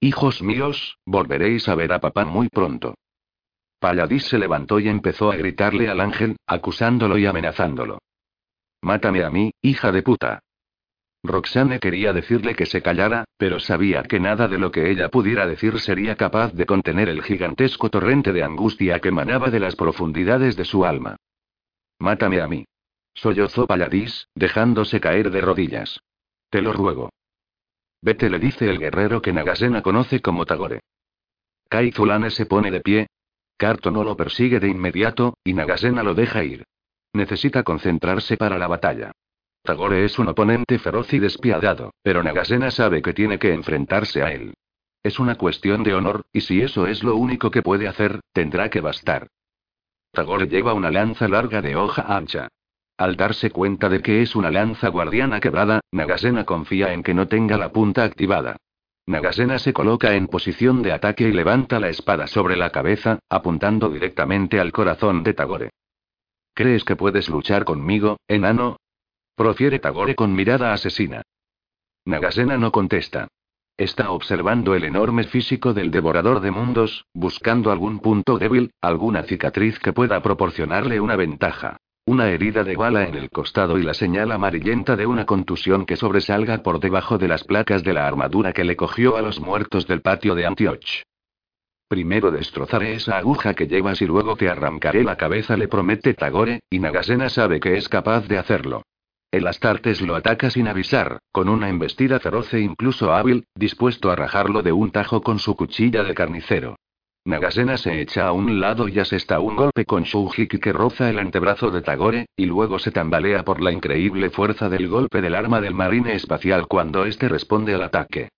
Hijos míos, volveréis a ver a papá muy pronto. Paladís se levantó y empezó a gritarle al ángel, acusándolo y amenazándolo. Mátame a mí, hija de puta. Roxane quería decirle que se callara, pero sabía que nada de lo que ella pudiera decir sería capaz de contener el gigantesco torrente de angustia que emanaba de las profundidades de su alma. Mátame a mí. Sollozó Paladís, dejándose caer de rodillas. Te lo ruego. Vete, le dice el guerrero que Nagasena conoce como Tagore. Kai Zulane se pone de pie. Carto no lo persigue de inmediato, y Nagasena lo deja ir. Necesita concentrarse para la batalla. Tagore es un oponente feroz y despiadado, pero Nagasena sabe que tiene que enfrentarse a él. Es una cuestión de honor, y si eso es lo único que puede hacer, tendrá que bastar. Tagore lleva una lanza larga de hoja ancha. Al darse cuenta de que es una lanza guardiana quebrada, Nagasena confía en que no tenga la punta activada. Nagasena se coloca en posición de ataque y levanta la espada sobre la cabeza, apuntando directamente al corazón de Tagore. ¿Crees que puedes luchar conmigo, enano? Profiere Tagore con mirada asesina. Nagasena no contesta. Está observando el enorme físico del devorador de mundos, buscando algún punto débil, alguna cicatriz que pueda proporcionarle una ventaja. Una herida de bala en el costado y la señal amarillenta de una contusión que sobresalga por debajo de las placas de la armadura que le cogió a los muertos del patio de Antioch. Primero destrozaré esa aguja que llevas y luego te arrancaré la cabeza, le promete Tagore, y Nagasena sabe que es capaz de hacerlo. El Astartes lo ataca sin avisar, con una embestida feroz e incluso hábil, dispuesto a rajarlo de un tajo con su cuchilla de carnicero. Nagasena se echa a un lado y asesta un golpe con Shouhiki que roza el antebrazo de Tagore, y luego se tambalea por la increíble fuerza del golpe del arma del marine espacial cuando éste responde al ataque.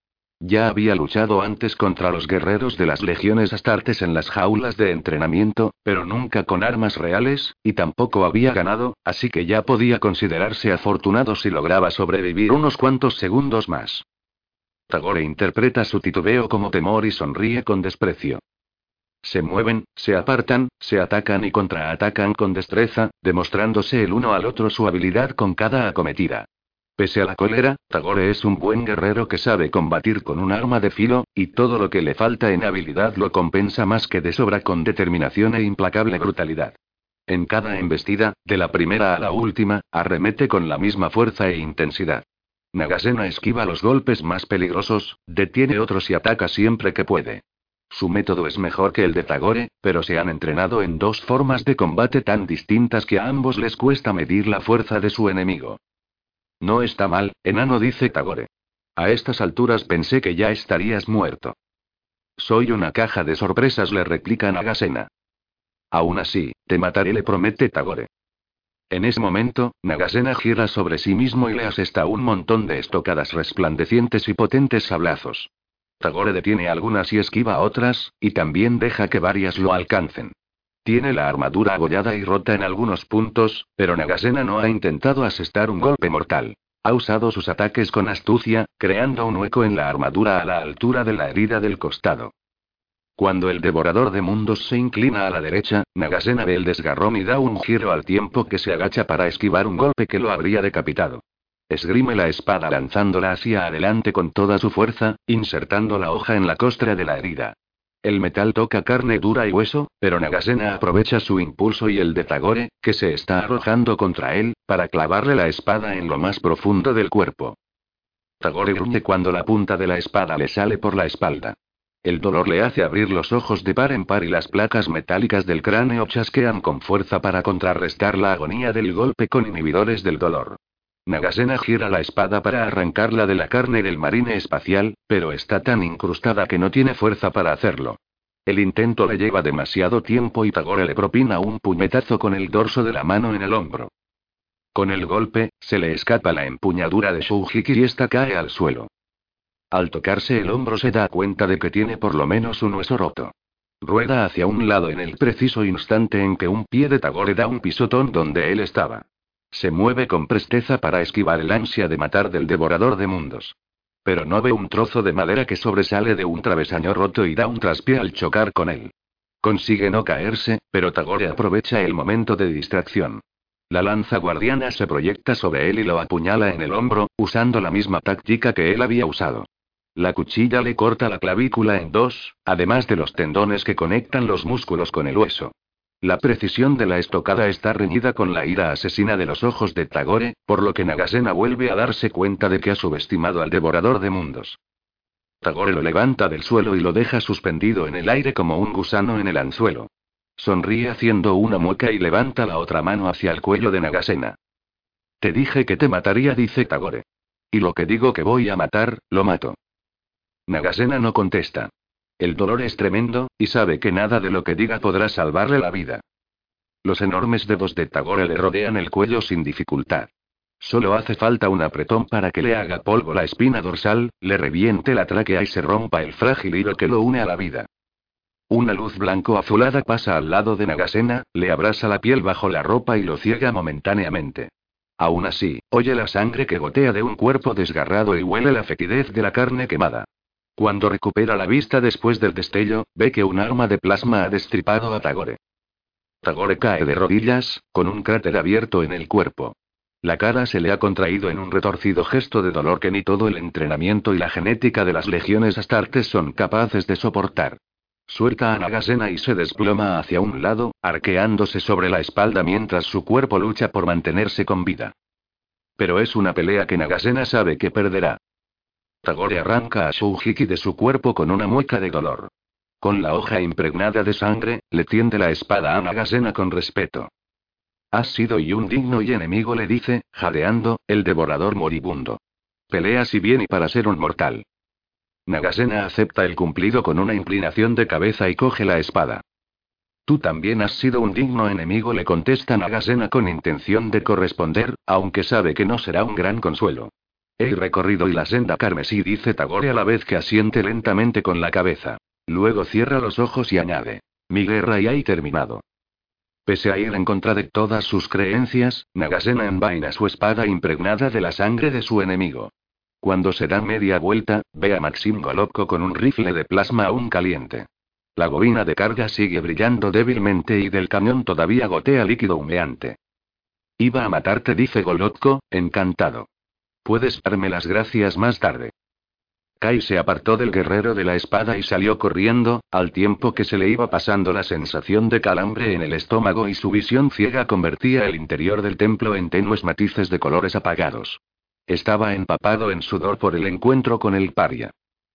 Ya había luchado antes contra los guerreros de las legiones astartes en las jaulas de entrenamiento, pero nunca con armas reales, y tampoco había ganado, así que ya podía considerarse afortunado si lograba sobrevivir unos cuantos segundos más. Tagore interpreta su titubeo como temor y sonríe con desprecio. Se mueven, se apartan, se atacan y contraatacan con destreza, demostrándose el uno al otro su habilidad con cada acometida. Pese a la cólera, Tagore es un buen guerrero que sabe combatir con un arma de filo, y todo lo que le falta en habilidad lo compensa más que de sobra con determinación e implacable brutalidad. En cada embestida, de la primera a la última, arremete con la misma fuerza e intensidad. Nagasena esquiva los golpes más peligrosos, detiene otros y ataca siempre que puede. Su método es mejor que el de Tagore, pero se han entrenado en dos formas de combate tan distintas que a ambos les cuesta medir la fuerza de su enemigo. No está mal, enano, dice Tagore. A estas alturas pensé que ya estarías muerto. Soy una caja de sorpresas, le replica Nagasena. Aún así, te mataré, le promete Tagore. En ese momento, Nagasena gira sobre sí mismo y le asesta un montón de estocadas resplandecientes y potentes sablazos. Tagore detiene algunas y esquiva otras, y también deja que varias lo alcancen. Tiene la armadura abollada y rota en algunos puntos, pero Nagasena no ha intentado asestar un golpe mortal. Ha usado sus ataques con astucia, creando un hueco en la armadura a la altura de la herida del costado. Cuando el devorador de mundos se inclina a la derecha, Nagasena ve el desgarrón y da un giro al tiempo que se agacha para esquivar un golpe que lo habría decapitado. Esgrime la espada lanzándola hacia adelante con toda su fuerza, insertando la hoja en la costra de la herida. El metal toca carne dura y hueso, pero Nagasena aprovecha su impulso y el de Tagore, que se está arrojando contra él, para clavarle la espada en lo más profundo del cuerpo. Tagore gruñe cuando la punta de la espada le sale por la espalda. El dolor le hace abrir los ojos de par en par y las placas metálicas del cráneo chasquean con fuerza para contrarrestar la agonía del golpe con inhibidores del dolor. Nagasena gira la espada para arrancarla de la carne del marine espacial, pero está tan incrustada que no tiene fuerza para hacerlo. El intento le lleva demasiado tiempo y Tagore le propina un puñetazo con el dorso de la mano en el hombro. Con el golpe, se le escapa la empuñadura de Shouhiki y esta cae al suelo. Al tocarse el hombro se da cuenta de que tiene por lo menos un hueso roto. Rueda hacia un lado en el preciso instante en que un pie de Tagore da un pisotón donde él estaba. Se mueve con presteza para esquivar el ansia de matar del devorador de mundos. Pero no ve un trozo de madera que sobresale de un travesaño roto y da un traspié al chocar con él. Consigue no caerse, pero Tagore aprovecha el momento de distracción. La lanza guardiana se proyecta sobre él y lo apuñala en el hombro, usando la misma táctica que él había usado. La cuchilla le corta la clavícula en dos, además de los tendones que conectan los músculos con el hueso. La precisión de la estocada está reñida con la ira asesina de los ojos de Tagore, por lo que Nagasena vuelve a darse cuenta de que ha subestimado al devorador de mundos. Tagore lo levanta del suelo y lo deja suspendido en el aire como un gusano en el anzuelo. Sonríe haciendo una mueca y levanta la otra mano hacia el cuello de Nagasena. Te dije que te mataría, dice Tagore. Y lo que digo que voy a matar, lo mato. Nagasena no contesta. El dolor es tremendo, y sabe que nada de lo que diga podrá salvarle la vida. Los enormes dedos de Tagore le rodean el cuello sin dificultad. Solo hace falta un apretón para que le haga polvo la espina dorsal, le reviente la tráquea y se rompa el frágil hilo que lo une a la vida. Una luz blanco azulada pasa al lado de Nagasena, le abrasa la piel bajo la ropa y lo ciega momentáneamente. Aún así, oye la sangre que gotea de un cuerpo desgarrado y huele la fetidez de la carne quemada. Cuando recupera la vista después del destello, ve que un arma de plasma ha destripado a Tagore. Tagore cae de rodillas, con un cráter abierto en el cuerpo. La cara se le ha contraído en un retorcido gesto de dolor que ni todo el entrenamiento y la genética de las legiones astartes son capaces de soportar. Suelta a Nagasena y se desploma hacia un lado, arqueándose sobre la espalda mientras su cuerpo lucha por mantenerse con vida. Pero es una pelea que Nagasena sabe que perderá. Tagore arranca a Shouhiki de su cuerpo con una mueca de dolor. Con la hoja impregnada de sangre, le tiende la espada a Nagasena con respeto. Has sido y un digno y enemigo, le dice, jadeando, el devorador moribundo. Pelea si bien y para ser un mortal. Nagasena acepta el cumplido con una inclinación de cabeza y coge la espada. Tú también has sido un digno enemigo, le contesta Nagasena con intención de corresponder, aunque sabe que no será un gran consuelo. He recorrido y la senda carmesí, dice Tagore a la vez que asiente lentamente con la cabeza. Luego cierra los ojos y añade. Mi guerra ya ha terminado. Pese a ir en contra de todas sus creencias, Nagasena envaina su espada impregnada de la sangre de su enemigo. Cuando se da media vuelta, ve a Maxim Golovko con un rifle de plasma aún caliente. La bobina de carga sigue brillando débilmente y del cañón todavía gotea líquido humeante. Iba a matarte, dice Golotko, encantado. Puedes darme las gracias más tarde. Kai se apartó del guerrero de la espada y salió corriendo, al tiempo que se le iba pasando la sensación de calambre en el estómago y su visión ciega convertía el interior del templo en tenues matices de colores apagados. Estaba empapado en sudor por el encuentro con el paria.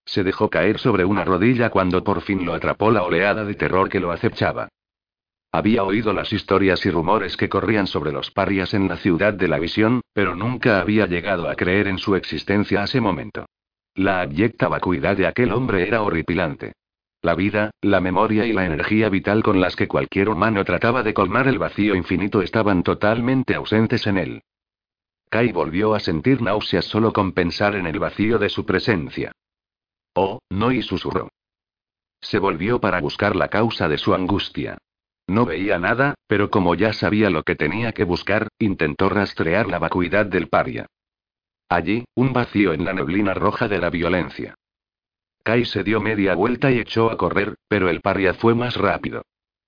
Se dejó caer sobre una rodilla cuando por fin lo atrapó la oleada de terror que lo acechaba. Había oído las historias y rumores que corrían sobre los parias en la ciudad de la visión, pero nunca había llegado a creer en su existencia a ese momento. La abyecta vacuidad de aquel hombre era horripilante. La vida, la memoria y la energía vital con las que cualquier humano trataba de colmar el vacío infinito estaban totalmente ausentes en él. Kai volvió a sentir náuseas solo con pensar en el vacío de su presencia. Oh, no y susurró. Se volvió para buscar la causa de su angustia. No veía nada, pero como ya sabía lo que tenía que buscar, intentó rastrear la vacuidad del paria. Allí, un vacío en la neblina roja de la violencia. Kai se dio media vuelta y echó a correr, pero el paria fue más rápido.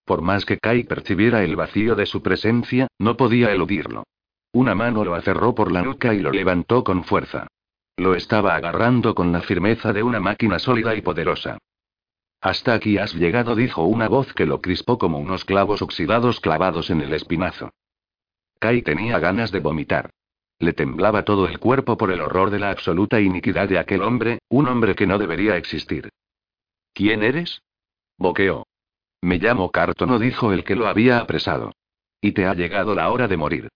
Por más que Kai percibiera el vacío de su presencia, no podía eludirlo. Una mano lo aferró por la nuca y lo levantó con fuerza. Lo estaba agarrando con la firmeza de una máquina sólida y poderosa. Hasta aquí has llegado, dijo una voz que lo crispó como unos clavos oxidados clavados en el espinazo. Kai tenía ganas de vomitar. Le temblaba todo el cuerpo por el horror de la absoluta iniquidad de aquel hombre, un hombre que no debería existir. ¿Quién eres? Boqueó. Me llamo Cartono, dijo el que lo había apresado. Y te ha llegado la hora de morir.